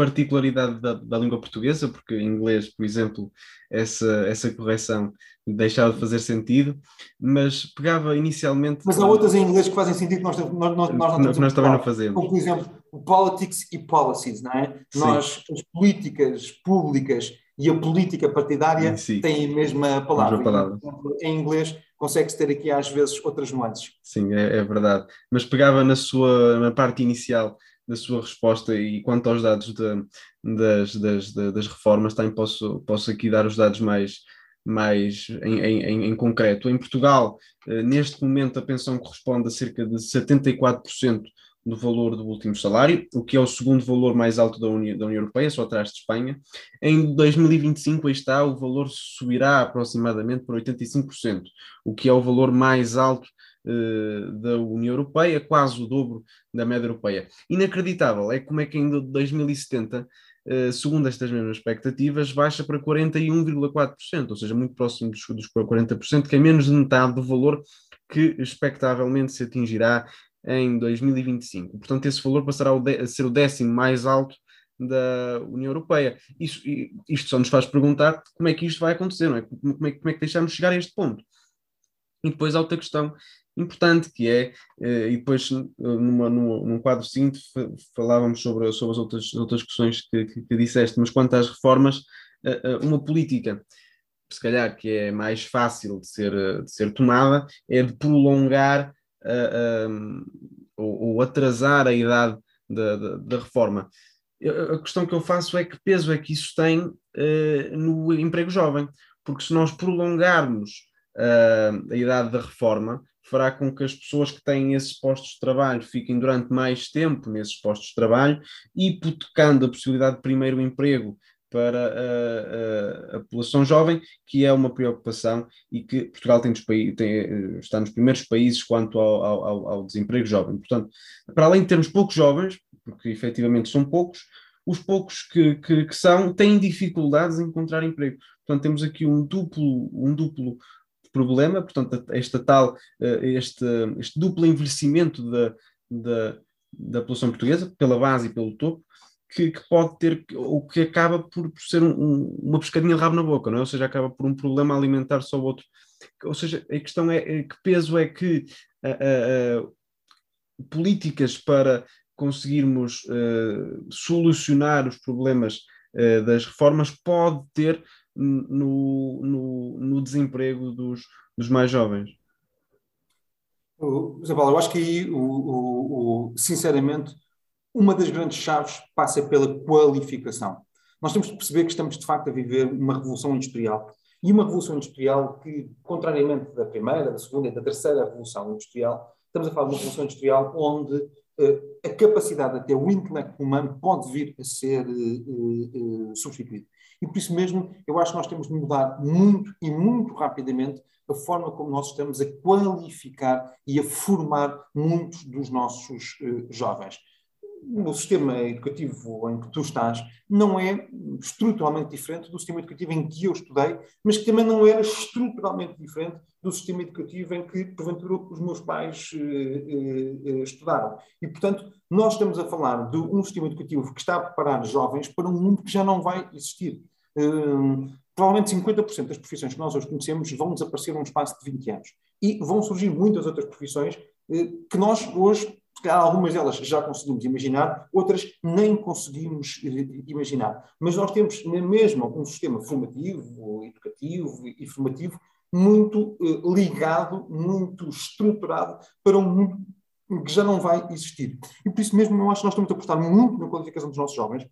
particularidade da, da, língua portuguesa, porque em inglês, por exemplo, essa, essa correção deixava de fazer sentido, mas pegava inicialmente. Mas há outras em inglês que fazem sentido que nós, nós, nós, nós não nós também não fazemos. Como, por exemplo, politics e policies, não é? Sim. Nós, as políticas públicas e a política partidária têm a mesma palavra. Mesma palavra. Em inglês consegue-se ter aqui às vezes outras nuances. Sim, é, é verdade. Mas pegava na sua na parte inicial da sua resposta e quanto aos dados de, das, das, das, reformas, também posso, posso aqui dar os dados mais, mais em, em, em concreto. Em Portugal, uh, neste momento, a pensão corresponde a cerca de 74% do valor do último salário, o que é o segundo valor mais alto da União, da União Europeia, só atrás de Espanha. Em 2025, aí está, o valor subirá aproximadamente para 85%, o que é o valor mais alto da União Europeia, quase o dobro da média europeia. Inacreditável é como é que em 2070 Uh, segundo estas mesmas expectativas, baixa para 41,4%, ou seja, muito próximo dos, dos 40%, que é menos de metade do valor que expectavelmente se atingirá em 2025. Portanto, esse valor passará a ser o décimo mais alto da União Europeia. Isso, isto só nos faz perguntar como é que isto vai acontecer, não é? Como é, como é que deixamos chegar a este ponto? E depois há outra questão importante que é, eh, e depois numa, numa, num quadro seguinte falávamos sobre, sobre as outras, outras questões que, que, que disseste, mas quanto às reformas, eh, eh, uma política se calhar que é mais fácil de ser, de ser tomada, é de prolongar uh, ou, ou, atrasar a idade da, da, da, reforma. A questão que eu faço é que peso é que isso tem no emprego jovem, porque se nós prolongarmos a idade da reforma, fará com que as pessoas que têm esses postos de trabalho fiquem durante mais tempo nesses postos de trabalho, hipotecando a possibilidade de primeiro emprego para a, a, a, população jovem, que é uma preocupação e que Portugal tem, tem está nos primeiros países quanto ao, ao, ao, desemprego jovem. Portanto, para além de termos poucos jovens, porque efetivamente são poucos, os poucos que, que, que são têm dificuldades em encontrar emprego. Portanto, temos aqui um duplo, um duplo problema, portanto, esta tal, eh, este, este duplo envelhecimento da, da, da população portuguesa, pela base e pelo topo, que, que, pode ter, ou que acaba por, ser um, um, uma pescadinha de rabo na boca, não é? Ou seja, acaba por um problema alimentar só o outro. Ou seja, a questão é, é que peso é que uh, uh, políticas para conseguirmos uh, solucionar os problemas das reformas pode ter no, no, no desemprego dos, dos mais jovens. Paulo, eu acho que aí, o, o, o, sinceramente, uma das grandes chaves passa pela qualificação. Nós temos de perceber que estamos, de facto, a viver uma revolução industrial. E uma revolução industrial que, contrariamente da primeira, da segunda e da terceira revolução industrial, estamos a falar de uma revolução industrial onde uh, a capacidade, até o intelecto humano, pode vir a ser uh, uh, substituído. E por isso mesmo, eu acho que nós temos de mudar muito e muito rapidamente a forma como nós estamos a qualificar e a formar muitos dos nossos jovens o sistema educativo em que tu estás não é estruturalmente diferente do sistema educativo em que eu estudei, mas que também não era estruturalmente diferente do sistema educativo em que, porventura, os meus pais uh, uh, estudaram. E, portanto, nós estamos a falar de um sistema educativo que está a preparar jovens para um mundo que já não vai existir. Uh, provavelmente 50% das profissões que nós hoje conhecemos vão desaparecer num espaço de 20 anos. E vão surgir muitas outras profissões que nós hoje algumas delas já conseguimos imaginar, outras nem conseguimos imaginar. Mas nós temos na mesma um sistema formativo, educativo e formativo muito eh, ligado, muito estruturado para um mundo que já não vai existir. E por isso mesmo eu acho que nós estamos a apostar muito na qualificação dos nossos jovens, eh,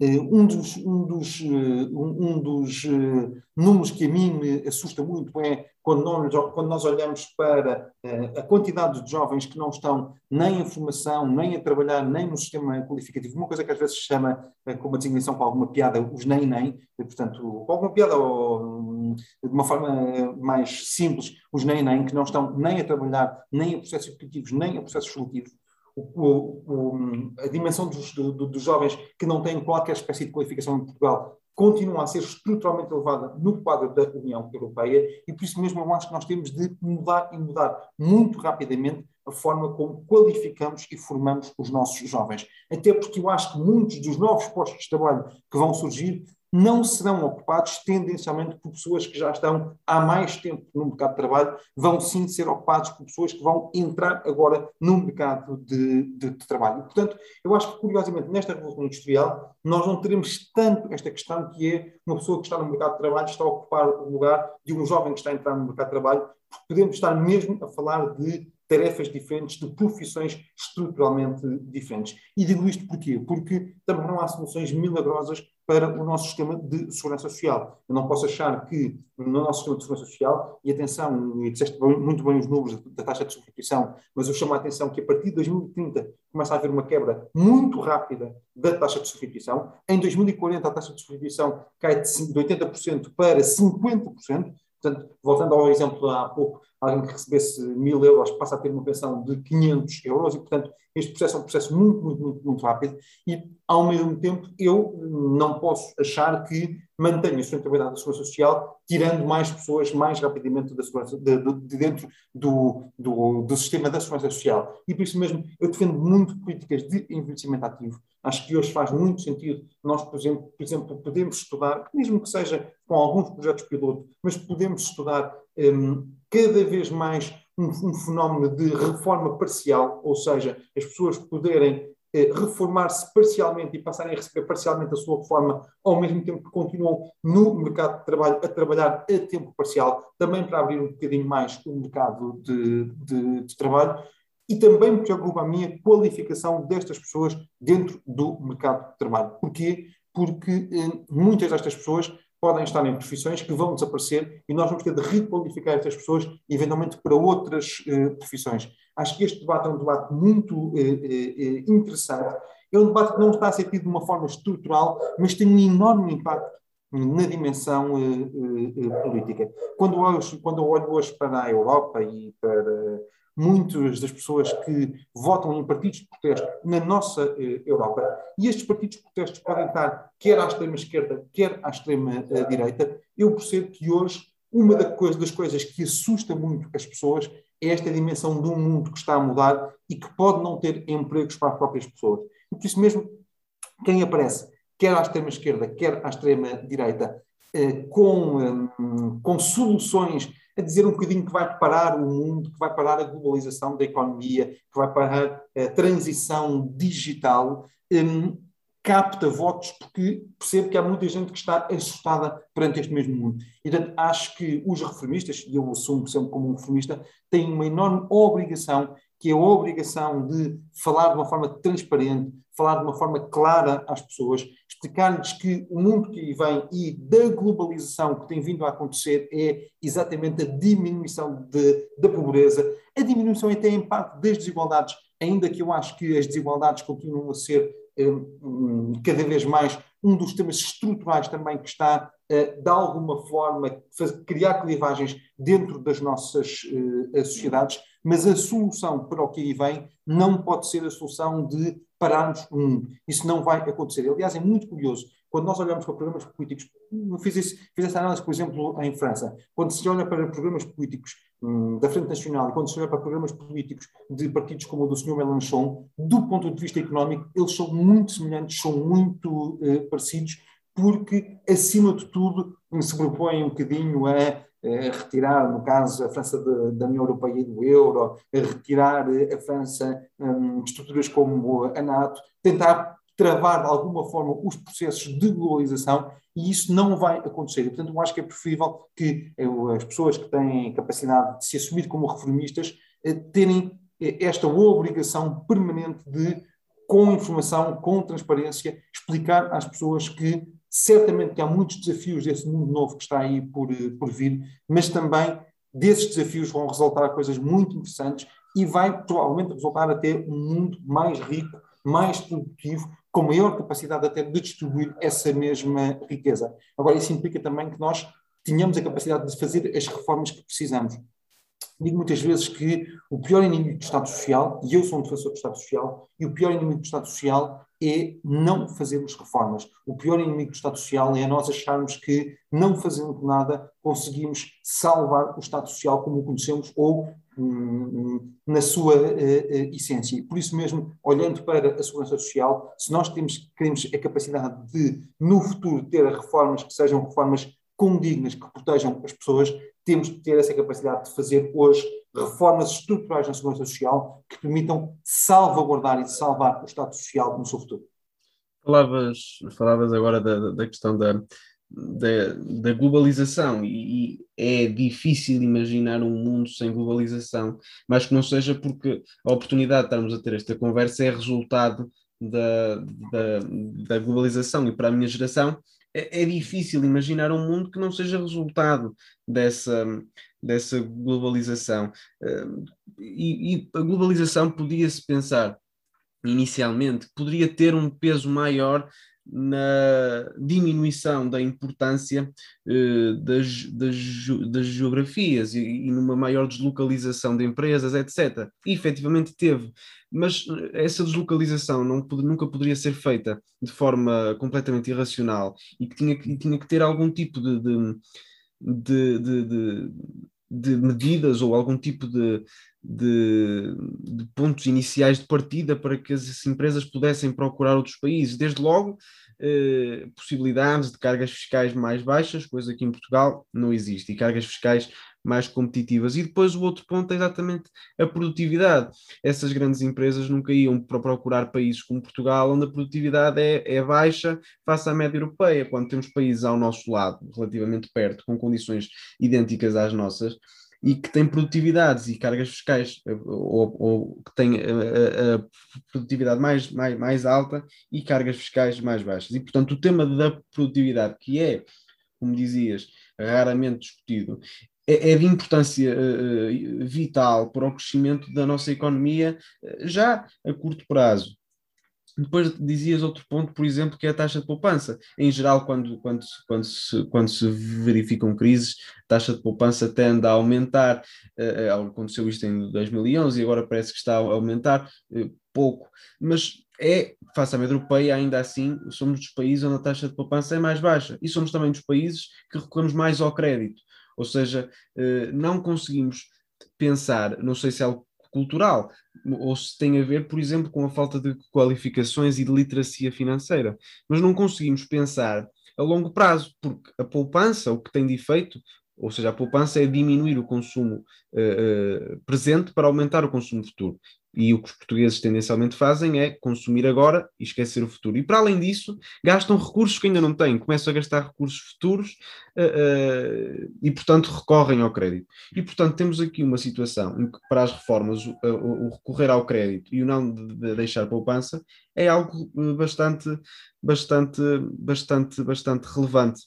um dos, um dos, eh, um dos eh, números que a mim me assusta muito é quando nós, quando nós olhamos para a quantidade de jovens que não estão nem em formação, nem a trabalhar, nem no sistema qualificativo. Uma coisa que às vezes se chama, com uma designação com alguma piada, os nem-nem, portanto, com alguma piada ou de uma forma mais simples, os nem-nem, que não estão nem a trabalhar, nem a processos educativos, nem a processos seletivos o, o, a dimensão dos, do, dos jovens que não têm qualquer espécie de qualificação em Portugal continua a ser estruturalmente elevada no quadro da União Europeia e por isso mesmo eu acho que nós temos de mudar e mudar muito rapidamente a forma como qualificamos e formamos os nossos jovens. Até porque eu acho que muitos dos novos postos de trabalho que vão surgir não serão ocupados tendencialmente por pessoas que já estão há mais tempo no mercado de trabalho, vão sim ser ocupados por pessoas que vão entrar agora no mercado de, de, de trabalho. Portanto, eu acho que, curiosamente, nesta revolução industrial, nós não teremos tanto esta questão que é uma pessoa que está no mercado de trabalho está a ocupar o lugar de um jovem que está a entrar no mercado de trabalho, porque podemos estar mesmo a falar de tarefas diferentes, de profissões estruturalmente diferentes. E digo isto porquê? Porque também não há soluções milagrosas para o nosso sistema de segurança social. Eu não posso achar que no nosso sistema de segurança social, e atenção, e disseste muito bem os números da taxa de substituição, mas eu chamo a atenção que a partir de 2030 começa a haver uma quebra muito rápida da taxa de substituição. Em 2040 a taxa de substituição cai de 80% para 50%. Portanto, voltando ao exemplo há pouco, alguém que recebesse mil euros passa a ter uma pensão de 500 euros e, portanto, este processo é um processo muito, muito, muito, muito rápido e, ao mesmo tempo, eu não posso achar que mantenho a sustentabilidade da segurança social tirando mais pessoas mais rapidamente da segurança, de, de, de dentro do, do, do, sistema da segurança social. E por isso mesmo eu defendo muito políticas de envelhecimento ativo. Acho que hoje faz muito sentido nós, por exemplo, por exemplo podemos estudar, mesmo que seja com alguns projetos piloto, mas podemos estudar cada vez mais um, um, fenómeno de reforma parcial, ou seja, as pessoas poderem eh, reformar-se parcialmente e passarem a receber parcialmente a sua reforma, ao mesmo tempo que continuam no mercado de trabalho a trabalhar a tempo parcial, também para abrir um bocadinho mais o mercado de, de, de trabalho. E também me preocupa a minha qualificação destas pessoas dentro do mercado de trabalho. Porquê? Porque eh, muitas destas pessoas podem estar em profissões que vão desaparecer e nós vamos ter de requalificar estas pessoas, eventualmente para outras eh, profissões. Acho que este debate é um debate muito eh, eh, eh, interessante. É um debate que não está a ser tido de uma forma estrutural, mas tem um enorme impacto na dimensão eh, eh, política. Quando, hoje, quando eu olho hoje para a Europa e para muitas das pessoas que votam em partidos de protesto na nossa eh, Europa, e estes partidos de protesto podem estar quer à extrema-esquerda, quer à extrema-direita, eu percebo que hoje uma das coisas que assusta muito as pessoas é esta dimensão de um mundo que está a mudar e que pode não ter empregos para as próprias pessoas. E por isso mesmo, quem aparece, quer à extrema-esquerda, quer à extrema-direita, eh, com, hum, com soluções a dizer um bocadinho que vai parar o mundo, que vai parar a globalização da economia, que vai parar a transição digital, um, capta votos porque percebe que há muita gente que está assustada perante este mesmo mundo. E, portanto, acho que os reformistas, e eu assumo sempre como um reformista, têm uma enorme obrigação, que é a obrigação de falar de uma forma transparente, falar de uma forma clara às pessoas, explicar-lhes que o mundo que aí vem e da globalização que tem vindo a acontecer é exatamente a diminuição de, da pobreza, a diminuição até em parte das desigualdades, ainda que eu acho que as desigualdades continuam a ser um, cada vez mais um dos temas estruturais também que está, uh, de alguma forma, criar clivagens dentro das nossas uh, sociedades, mas a solução para o que aí vem não pode ser a solução de pararmos mundo. Isso não vai acontecer. Aliás, é muito curioso, quando nós olhamos para programas políticos, fiz, esse, fiz essa análise, por exemplo, em França, quando se olha para programas políticos hum, da Frente Nacional e quando se olha para programas políticos de partidos como o do Sr. Mélenchon, do ponto de vista económico, eles são muito semelhantes, são muito uh, parecidos, porque, acima de tudo, se propõem um bocadinho a retirar, no caso, a França de, da União Europeia e do euro, retirar a França um, de estruturas como a NATO, tentar travar de alguma forma os processos de globalização e isso não vai acontecer. Portanto, eu acho que é preferível que as pessoas que têm capacidade de se assumir como reformistas eh, terem eh, esta obrigação permanente de, com informação, com transparência, explicar às pessoas que Certamente que há muitos desafios desse mundo novo que está aí por, eh, por vir, mas também desses desafios vão resultar coisas muito interessantes e vai provavelmente resultar até um mundo mais rico, mais produtivo, com maior capacidade até de distribuir essa mesma riqueza. Agora, isso implica também que nós tenhamos a capacidade de fazer as reformas que precisamos. Digo muitas vezes que o pior inimigo do Estado Social, e eu sou um defensor do Estado Social, e o pior inimigo do Estado Social é não fazermos reformas. O pior inimigo do Estado Social é nós acharmos que, não fazendo nada, conseguimos salvar o Estado Social como o conhecemos ou hum, na sua uh, uh, essência. Por isso mesmo, olhando para a segurança social, se nós temos, queremos a capacidade de, no futuro, ter reformas que sejam reformas condignas, que protejam as pessoas, temos que ter essa capacidade de fazer hoje reformas estruturais na segurança social que permitam salvaguardar e salvar o Estado social no seu futuro. Falavas, falavas agora da, da questão da, da, da globalização e, e, é difícil imaginar um mundo sem globalização, mas que não seja porque a oportunidade de estarmos a ter esta conversa é resultado da, da, da globalização e para a minha geração é, é, difícil imaginar um mundo que não seja resultado dessa, dessa globalização. E, e a globalização podia-se pensar inicialmente poderia ter um peso maior na diminuição da importância eh, das, das, das, geografias e, e, numa maior deslocalização de empresas, etc. E efetivamente teve, mas essa deslocalização não, nunca poderia ser feita de forma completamente irracional e que tinha, que, tinha que ter algum tipo de, de, de, de, de medidas ou algum tipo de, de, de, pontos iniciais de partida para que as empresas pudessem procurar outros países. Desde logo, eh, possibilidades de cargas fiscais mais baixas, coisa que em Portugal não existe, e cargas fiscais mais competitivas. E depois o outro ponto é exatamente a produtividade. Essas grandes empresas nunca iam para procurar países como Portugal, onde a produtividade é, é baixa face à média europeia, quando temos países ao nosso lado, relativamente perto, com condições idênticas às nossas, e que têm produtividades e cargas fiscais, ou, ou que têm a, a, produtividade mais, mais, mais alta e cargas fiscais mais baixas. E, portanto, o tema da produtividade, que é, como dizias, raramente discutido, é, é de importância uh, vital para o crescimento da nossa economia já a curto prazo. Depois dizias outro ponto, por exemplo, que é a taxa de poupança. Em geral, quando, quando, quando, se, quando se verificam crises, a taxa de poupança tende a aumentar. Uh, aconteceu isto em 2011 e agora parece que está a aumentar uh, pouco. Mas é, face à média europeia, ainda assim, somos dos países onde a taxa de poupança é mais baixa. E somos também dos países que recorremos mais ao crédito. Ou seja, uh, não conseguimos pensar, não sei se é algo cultural, ou se tem a ver, por exemplo, com a falta de qualificações e de literacia financeira. Mas não conseguimos pensar a longo prazo, porque a poupança, o que tem de efeito, ou seja, a poupança é diminuir o consumo uh, presente para aumentar o consumo futuro. E o que os portugueses tendencialmente fazem é consumir agora e esquecer o futuro. E para além disso, gastam recursos que ainda não têm, começam a gastar recursos futuros uh, uh, e, portanto, recorrem ao crédito. E, portanto, temos aqui uma situação em que, para as reformas, o, o, o recorrer ao crédito e o não de, de deixar poupança é algo bastante, bastante, bastante, bastante relevante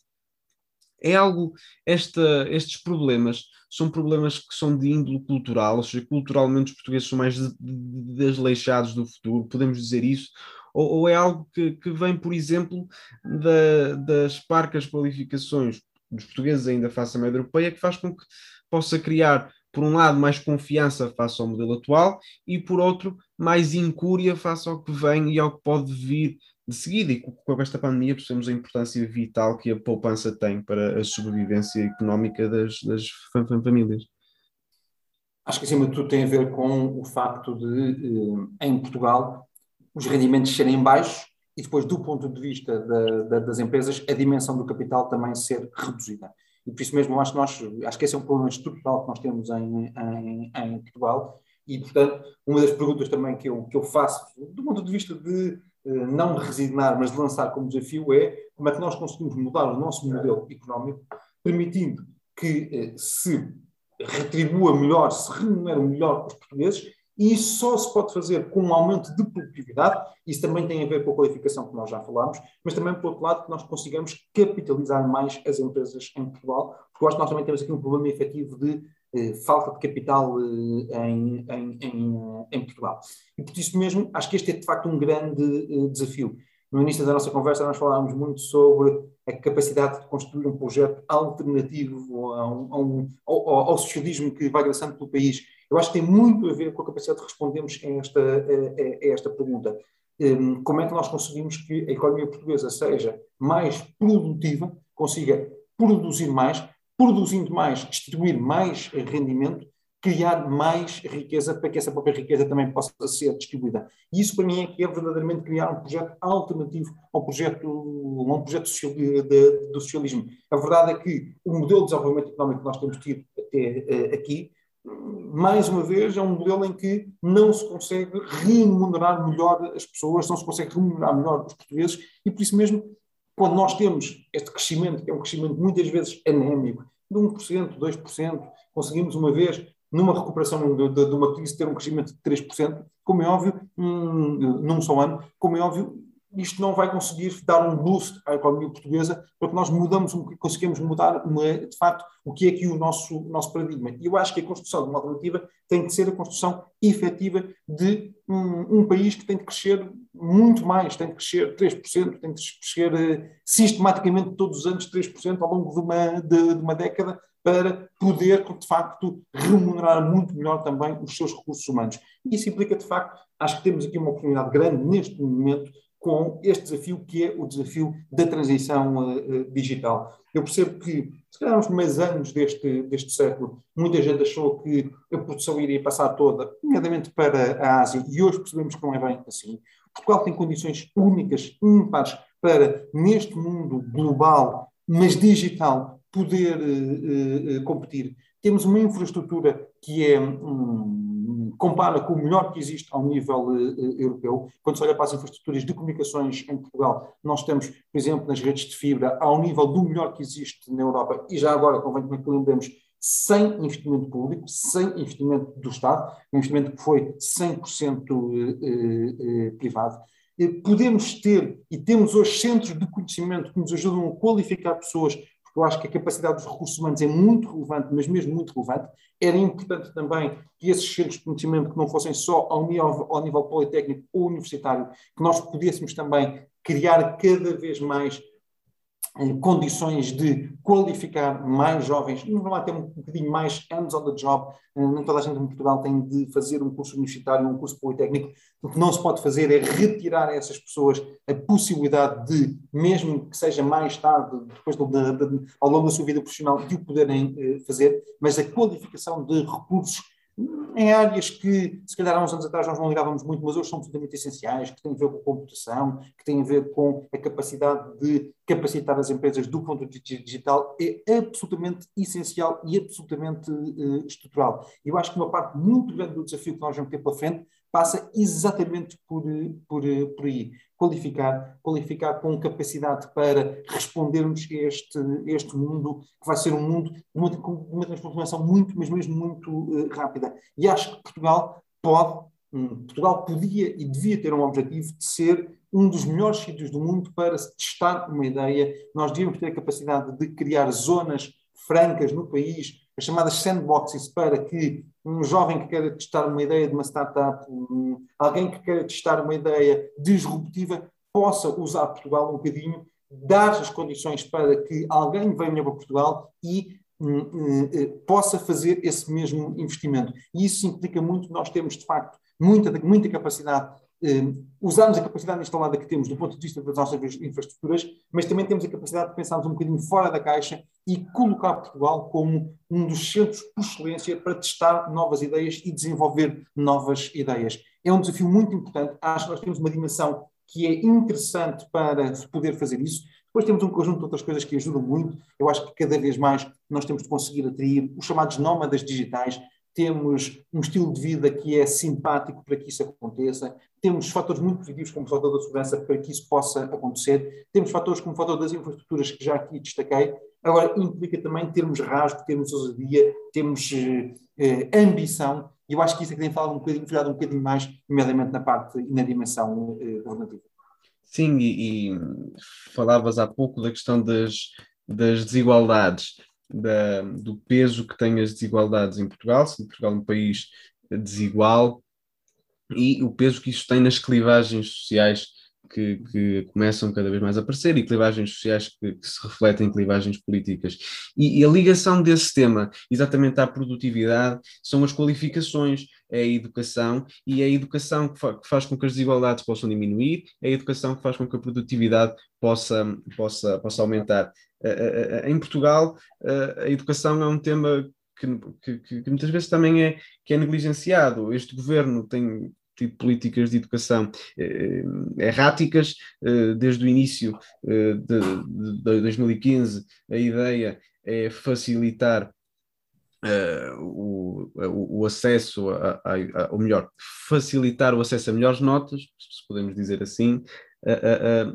é algo, esta, estes problemas são problemas que são de índole cultural, ou seja, culturalmente os portugueses são mais desleixados do futuro, podemos dizer isso, ou, ou é algo que, que, vem, por exemplo, da, das parcas qualificações dos portugueses ainda face à média europeia, que faz com que possa criar, por um lado, mais confiança face ao modelo atual e, por outro, mais incúria face ao que vem e ao que pode vir de seguida, e com esta pandemia percebemos a importância vital que a poupança tem para a sobrevivência económica das, das famílias. Acho que acima de tudo tem a ver com o facto de, eh, em Portugal, os rendimentos serem baixos e depois, do ponto de vista da, da, das empresas, a dimensão do capital também ser reduzida. E por isso mesmo acho que, nós, acho que esse é um problema estrutural que nós temos em, em, em Portugal. E, portanto, uma das perguntas também que eu, que eu faço, do ponto de vista de não de resignar, mas lançar como desafio é como é que nós conseguimos mudar o nosso modelo económico, permitindo que eh, se retribua melhor, se remunere melhor os portugueses, e isso só se pode fazer com um aumento de produtividade, isso também tem a ver com a qualificação que nós já falámos, mas também, por outro lado, que nós consigamos capitalizar mais as empresas em Portugal, porque eu acho que nós também temos aqui um problema efetivo de eh, falta de capital eh, em, em, em, em, Portugal. E por isso mesmo, acho que este é de facto um grande eh, desafio. No início da nossa conversa, nós falámos muito sobre a capacidade de construir um projeto alternativo ao, ao, ao, socialismo que vai avançando pelo país. Eu acho que tem muito a ver com a capacidade de respondermos a esta, a, a esta pergunta. Um, como é que nós conseguimos que a economia portuguesa seja mais produtiva, consiga produzir mais, produzindo mais, distribuir mais rendimento, criar mais riqueza para que essa própria riqueza também possa ser distribuída. E isso para mim é que é verdadeiramente criar um projeto alternativo ao projeto, um projeto do socialismo. A verdade é que o modelo de desenvolvimento económico que nós temos tido até uh, aqui, mais uma vez, é um modelo em que não se consegue remunerar melhor as pessoas, não se consegue remunerar melhor os portugueses e por isso mesmo quando nós temos este crescimento, que é um crescimento muitas vezes anémico, de 1%, 2%, conseguimos uma vez, numa recuperação de, de, de uma crise, ter um crescimento de 3%, como é óbvio, num só ano, como é óbvio, isto não vai conseguir dar um boost à economia portuguesa, porque nós mudamos, conseguimos mudar, de facto, o que é que o nosso, nosso paradigma. E eu acho que a construção de uma alternativa tem que ser a construção efetiva de um, um, país que tem de crescer muito mais, tem de crescer 3%, tem de crescer uh, sistematicamente todos os anos 3% ao longo de uma, de, de uma década, para poder, de facto, remunerar muito melhor também os seus recursos humanos. Isso implica, de facto, acho que temos aqui uma oportunidade grande neste momento com este desafio que é o desafio da transição uh, digital. Eu percebo que, se calhar nos primeiros anos deste, deste século, muita gente achou que a produção iria passar toda, nomeadamente para a Ásia, e hoje percebemos que não é bem assim. Portugal tem condições únicas, ímpares, para, neste mundo global, mas digital, poder uh, uh, competir. Temos uma infraestrutura que é um, compara com o melhor que existe ao nível uh, europeu. Quando se olha para as infraestruturas de comunicações em Portugal, nós temos, por exemplo, nas redes de fibra, ao nível do melhor que existe na Europa, e já agora, convém que lembremos, sem investimento público, sem investimento do Estado, um investimento que foi 100% uh, uh, privado. Podemos ter, e temos hoje centros de conhecimento que nos ajudam a qualificar pessoas eu acho que a capacidade dos recursos humanos é muito relevante, mas mesmo muito relevante. Era importante também que esses centros de conhecimento que não fossem só ao nível, ao nível politécnico ou universitário, que nós pudéssemos também criar cada vez mais condições de qualificar mais jovens, normal ter um bocadinho mais hands on the job. Eh, nem toda a gente em Portugal tem de fazer um curso universitário, um curso politécnico. O que não se pode fazer é retirar a essas pessoas a possibilidade de, mesmo que seja mais tarde, depois de, de, de, ao longo da sua vida profissional, de o poderem eh, fazer, mas a qualificação de recursos em áreas que, se calhar há uns anos atrás nós não ligávamos muito, mas hoje são absolutamente essenciais, que têm a ver com a computação, que têm a ver com a capacidade de capacitar as empresas do ponto de vista digital, é absolutamente essencial e absolutamente uh, estrutural. Eu acho que uma parte muito grande do desafio que nós vamos ter pela frente passa exatamente por, por, por aí. Qualificar, qualificar com capacidade para respondermos a este, este mundo, que vai ser um mundo uma, uma transformação muito, mas mesmo muito uh, rápida. E acho que Portugal pode, um, Portugal podia e devia ter um objetivo de ser um dos melhores sítios do mundo para testar uma ideia. Nós devíamos ter a capacidade de criar zonas francas no país, as chamadas sandboxes, para que um jovem que queira testar uma ideia de uma startup, um, alguém que queira testar uma ideia disruptiva, possa usar Portugal um bocadinho, dar as condições para que alguém venha para Portugal e um, um, um, possa fazer esse mesmo investimento. E isso implica muito nós temos, de facto, muita, muita capacidade eh, usarmos a capacidade instalada que temos do ponto de vista das nossas infraestruturas, mas também temos a capacidade de pensarmos um bocadinho fora da caixa e colocar Portugal como um dos centros por excelência para testar novas ideias e desenvolver novas ideias. É um desafio muito importante. Acho que nós temos uma dimensão que é interessante para poder fazer isso. Depois temos um conjunto de outras coisas que ajudam muito. Eu acho que cada vez mais nós temos de conseguir atrair os chamados nómadas digitais, temos um estilo de vida que é simpático para que isso aconteça, temos fatores muito positivos como o fator da segurança para que isso possa acontecer, temos fatores como o fator das infraestruturas que já aqui destaquei, agora implica também termos rasgo, termos ousadia, termos eh, ambição, e eu acho que isso é que tem falado um bocadinho, falhado um bocadinho mais, nomeadamente na parte e na dimensão eh, governativa. Sim, e, e, falavas há pouco da questão das, das desigualdades da, do peso que têm as desigualdades em Portugal, se Portugal é um país desigual, e o peso que isso tem nas clivagens sociais que, que, começam cada vez mais a aparecer e clivagens sociais que, que se refletem em clivagens políticas. E, e, a ligação desse tema exatamente à produtividade são as qualificações, é a educação, e é a educação que, fa, que, faz com que as desigualdades possam diminuir, é a educação que faz com que a produtividade possa, possa, possa aumentar. Em Portugal, a educação é um tema que, que, que, muitas vezes também é, que é negligenciado. Este governo tem tido políticas de educação eh, erráticas eh, desde o início eh, de, de 2015. A ideia é facilitar o, o, acesso a, a, a, ou melhor, facilitar o acesso a melhores notas, se podemos dizer assim,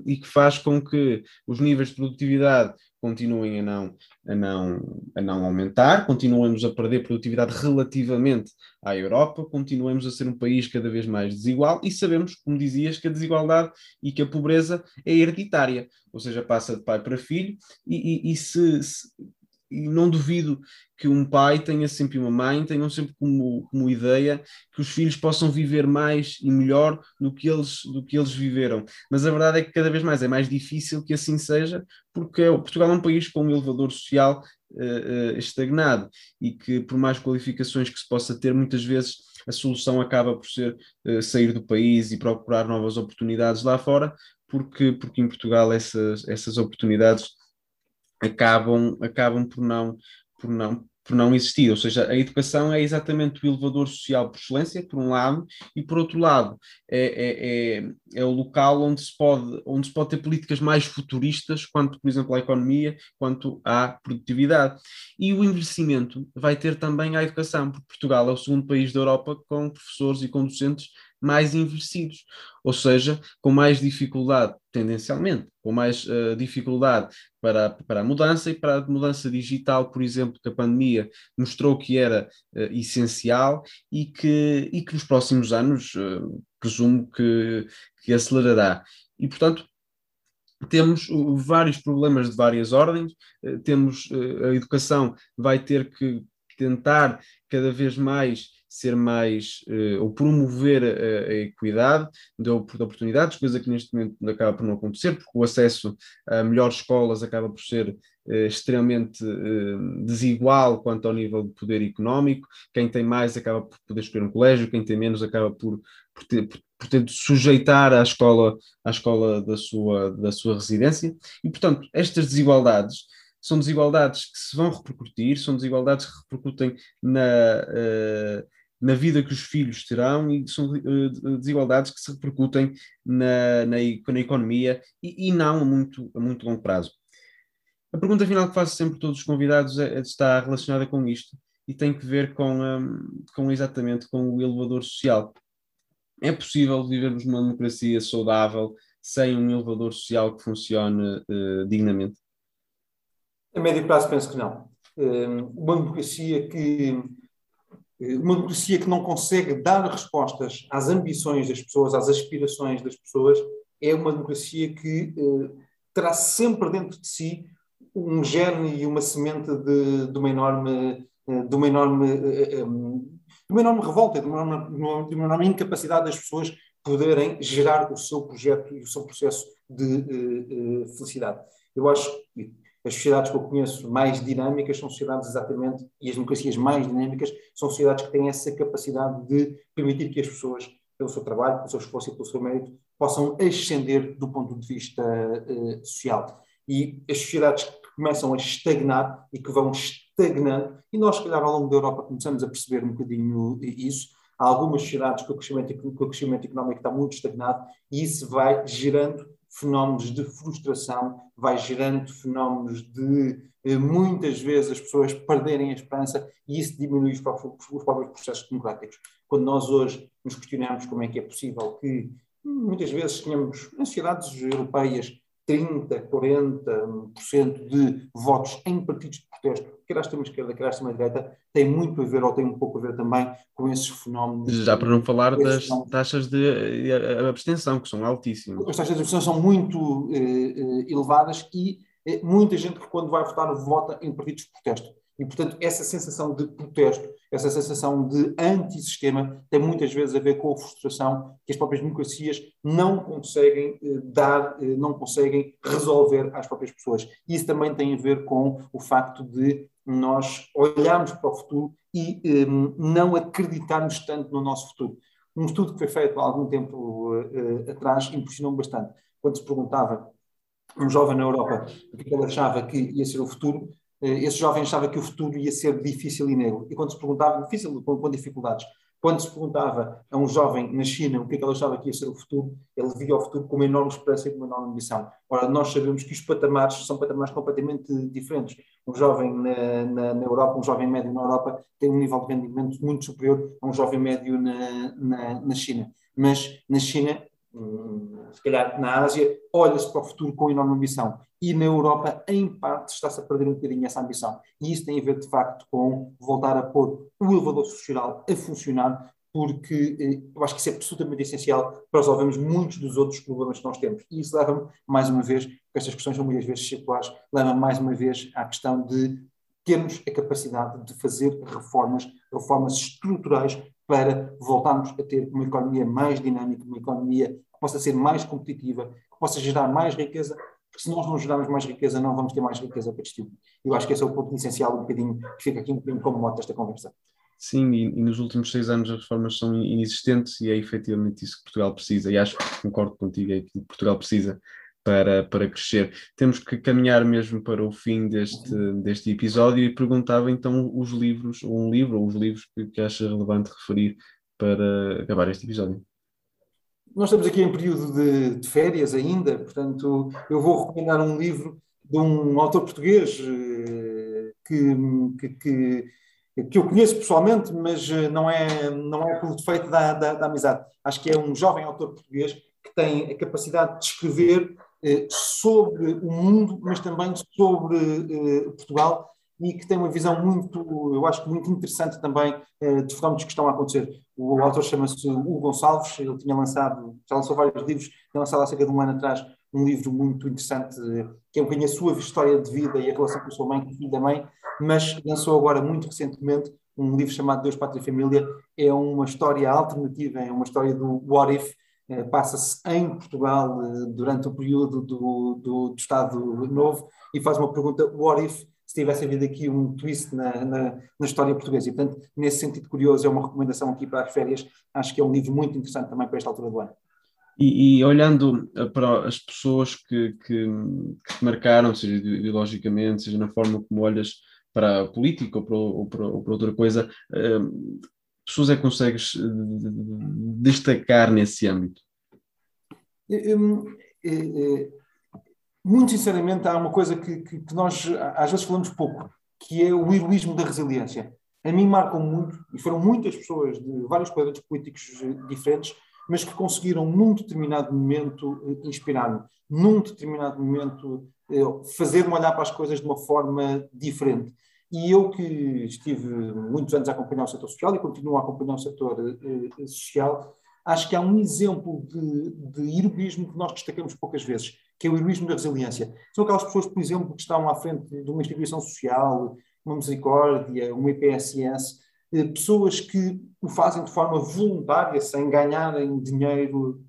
e que faz com que os níveis de produtividade continuem a não, a não, a não aumentar, continuemos a perder produtividade relativamente à Europa, continuemos a ser um país cada vez mais desigual e sabemos, como dizias, que a desigualdade e que a pobreza é hereditária, ou seja, passa de pai para filho e, e, e se, se e não duvido que um pai tenha sempre uma mãe, tenham sempre como, como ideia que os filhos possam viver mais e melhor do que, eles, do que eles viveram. Mas a verdade é que cada vez mais é mais difícil que assim seja, porque Portugal é um país com um elevador social uh, uh, estagnado e que, por mais qualificações que se possa ter, muitas vezes a solução acaba por ser uh, sair do país e procurar novas oportunidades lá fora, porque, porque em Portugal essas, essas oportunidades acabam, acabam por, não, por, não, por não existir. Ou seja, a educação é exatamente o elevador social por excelência, por um lado, e por outro lado, é, é, é, é, o local onde se, pode, onde se pode ter políticas mais futuristas, quanto, por exemplo, à economia, quanto à produtividade. E o envelhecimento vai ter também a educação, porque Portugal é o segundo país da Europa com professores e com docentes mais envelhecidos, ou seja, com mais dificuldade, tendencialmente, com mais uh, dificuldade para, para a mudança e para a mudança digital, por exemplo, que a pandemia mostrou que era uh, essencial e que, e que nos próximos anos uh, presumo que, que acelerará. E, portanto, temos vários problemas de várias ordens, temos a educação vai ter que tentar cada vez mais ser mais, uh, ou promover a, a equidade de, de, oportunidades, coisa que neste momento acaba por não acontecer, porque o acesso a melhores escolas acaba por ser uh, extremamente uh, desigual quanto ao nível de poder económico, quem tem mais acaba por poder escolher um colégio, quem tem menos acaba por, por, ter, por, sujeitar à escola, à escola da, sua, da sua residência, e portanto estas desigualdades são desigualdades que se vão repercutir, são desigualdades que repercutem na, uh, na vida que os filhos terão e são uh, desigualdades que se repercutem na, na, na economia e, e, não a muito, a muito longo prazo. A pergunta final que faço sempre a todos os convidados é, está relacionada com isto e tem que ver com, um, com exatamente com o elevador social. É possível vivermos numa democracia saudável sem um elevador social que funcione uh, dignamente? A médio prazo penso que não. Hum, uma democracia que uma democracia que não consegue dar respostas às ambições das pessoas, às aspirações das pessoas, é uma democracia que eh, terá sempre dentro de si um gene e uma semente de, de uma enorme, eh, de uma enorme, eh, eh, de uma enorme revolta, de uma enorme, de uma enorme incapacidade das pessoas poderem gerar o seu projeto e o seu processo de felicidade. Eu acho, as sociedades que eu conheço mais dinâmicas são sociedades exatamente, e as democracias mais dinâmicas são sociedades que têm essa capacidade de permitir que as pessoas, pelo seu trabalho, pelo seu esforço e pelo seu mérito, possam ascender do ponto de vista uh, social. E as sociedades que começam a estagnar e que vão estagnando, e nós, se calhar, ao longo da Europa começamos a perceber um bocadinho isso, há algumas sociedades que o crescimento, que o crescimento económico está muito estagnado e isso vai gerando fenómenos de frustração, vai gerando fenómenos de eh, muitas vezes as pessoas perderem a esperança e isso diminui os próprios, os próprios processos democráticos. Quando nós hoje nos questionamos como é que é possível que muitas vezes tenhamos em sociedades europeias 30, 40% de votos em partidos de protesto, quer à extrema esquerda, quer à extrema direita, tem muito a ver, ou tem um pouco a ver também, com esses fenómenos. Já para não falar das taxas de abstenção, que são altíssimas. As taxas de abstenção são muito eh, eh, elevadas e eh, muita gente que, quando vai votar, vota em partidos de protesto. E, portanto, essa sensação de protesto, essa sensação de antissistema, tem muitas vezes a ver com a frustração que as próprias democracias não conseguem eh, dar, eh, não conseguem resolver às próprias pessoas. Isso também tem a ver com o facto de nós olharmos para o futuro e eh, não acreditarmos tanto no nosso futuro. Um estudo que foi feito há algum tempo uh, atrás impressionou-me bastante. Quando se perguntava um jovem na Europa o que ele achava que ia ser o futuro, eh, esse jovem achava que o futuro ia ser difícil e negro. E quando se perguntava, difícil com, com dificuldades, quando se perguntava a um jovem na China o que é que ele achava que ia ser o futuro, ele via o futuro com uma enorme esperança e com uma enorme ambição. Ora, nós sabemos que os patamares são patamares completamente diferentes. Um jovem na, na, na Europa, um jovem médio na Europa, tem um nível de rendimento muito superior a um jovem médio na, na, na China. Mas na China, hum, Se calhar na Ásia olha-se para o futuro com enorme ambição e na Europa, em parte, está-se a perder um bocadinho essa ambição. E isso tem a ver, de facto, com voltar a pôr o elevador social a funcionar, porque eh, eu acho que isso é absolutamente essencial para resolvermos muitos dos outros problemas que nós temos. E isso leva-me, mais uma vez, porque estas questões são muitas vezes circulares, leva-me mais uma vez à questão de termos a capacidade de fazer reformas, reformas estruturais para voltarmos a ter uma economia mais dinâmica, uma economia possa ser mais competitiva, que possa gerar mais riqueza, porque se nós não gerarmos mais riqueza, não vamos ter mais riqueza para distribuir. Eu acho que esse é o ponto essencial, um bocadinho, que fica aqui um bocadinho como moto desta conversa. Sim, e, e, nos últimos seis anos as reformas são inexistentes e é efetivamente isso que Portugal precisa, e acho que concordo contigo, é que Portugal precisa para, para crescer. Temos que caminhar mesmo para o fim deste, deste episódio e perguntava então os livros, ou um livro, ou os livros que, que acha relevante referir para acabar este episódio. Nós estamos aqui em período de, de férias ainda, portanto, eu vou recomendar um livro de um autor português eh, que, que, que que eu conheço pessoalmente, mas eh, não é, não é pelo defeito da, da, da, amizade. Acho que é um jovem autor português que tem a capacidade de escrever eh, sobre o mundo, mas também sobre Portugal e que tem uma visão muito, eu acho muito interessante também eh, dos fenómenos que estão a acontecer. O autor chama-se Hugo Gonçalves, ele tinha lançado, já lançou vários livros, tinha lançado há cerca de um ano atrás um livro muito interessante, que é um bocadinho a sua história de vida e a relação com a sua mãe, com o filho da mãe, mas lançou agora muito recentemente um livro chamado Deus, Pátria e Família, é uma história alternativa, é uma história do What If, eh, passa-se em Portugal eh, durante o período do, do, do, Estado Novo e faz uma pergunta: what if se tivesse havido aqui um twist na, na, na, história portuguesa? E, portanto, nesse sentido curioso, é uma recomendação aqui para as férias. Acho que é um livro muito interessante também para esta altura do ano. E, e olhando eh, para as pessoas que, que, que te marcaram, seja ideologicamente, seja na forma como olhas para a política ou para, ou para, ou para outra coisa, pessoas é que consegues destacar nesse âmbito? Muito sinceramente, há uma coisa que, que, que, nós às vezes falamos pouco, que é o heroísmo da resiliência. A mim marcam muito, e foram muitas pessoas de vários quadrantes políticos diferentes, mas que conseguiram, num determinado momento, inspirar-me, num determinado momento, fazer-me olhar para as coisas de uma forma diferente. E eu que estive muitos anos a acompanhar o setor social e continuo a acompanhar o setor eh, social, acho que há um exemplo de, de heroísmo que nós destacamos poucas vezes, que é o heroísmo da resiliência. São aquelas pessoas, por exemplo, que estão à frente de uma instituição social, uma misericórdia, uma IPSS, eh, pessoas que o fazem de forma voluntária, sem ganharem dinheiro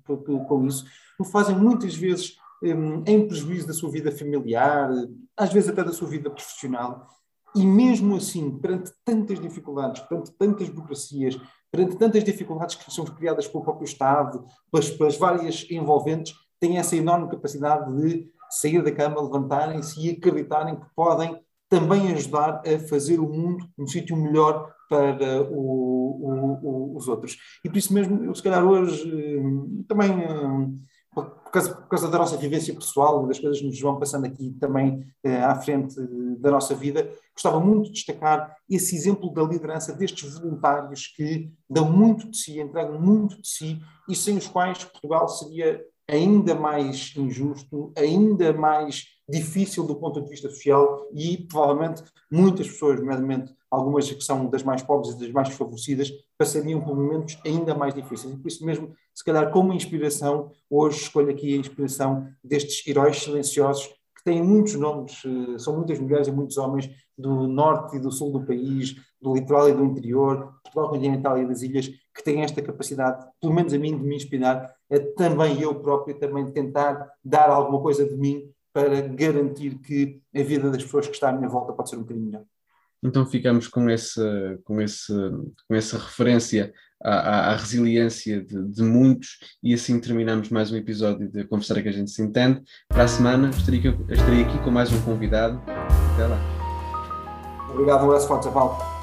com isso, o fazem muitas vezes eh, em prejuízo da sua vida familiar, às vezes até da sua vida profissional, e mesmo assim, perante tantas dificuldades, perante tantas burocracias, perante tantas dificuldades que são criadas pelo próprio Estado, pelas, pelas várias envolventes, têm essa enorme capacidade de sair da cama, levantarem-se e acreditarem que podem também ajudar a fazer o mundo um sítio melhor para o, o, o, os outros. E por isso mesmo, eu se calhar hoje eh, também eh, por causa, por causa, da nossa vivência pessoal, das coisas que nos vão passando aqui também eh, à frente da nossa vida, gostava muito de destacar esse exemplo da liderança destes voluntários que dão muito de si, entregam muito de si e sem os quais Portugal seria ainda mais injusto, ainda mais difícil do ponto de vista social e provavelmente muitas pessoas, nomeadamente algumas que são das mais pobres e das mais desfavorecidas, passariam por momentos ainda mais difíceis. E por isso mesmo, se calhar como inspiração, hoje escolho aqui a inspiração destes heróis silenciosos que têm muitos nomes, eh, são muitas mulheres e muitos homens do norte e do sul do país, do litoral e do interior, Portugal continental e das ilhas, que têm esta capacidade, pelo menos a mim, de me inspirar, também eu próprio também tentar dar alguma coisa de mim para garantir que a vida das pessoas que estão à minha volta pode ser um bocadinho melhor. Então ficamos com, esse, com, esse, com essa referência à, à resiliência de, de, muitos e assim terminamos mais um episódio de Conversar que a gente se entende. Para a semana estarei, estarei aqui com mais um convidado. Até lá. Obrigado, um abraço forte, Paulo.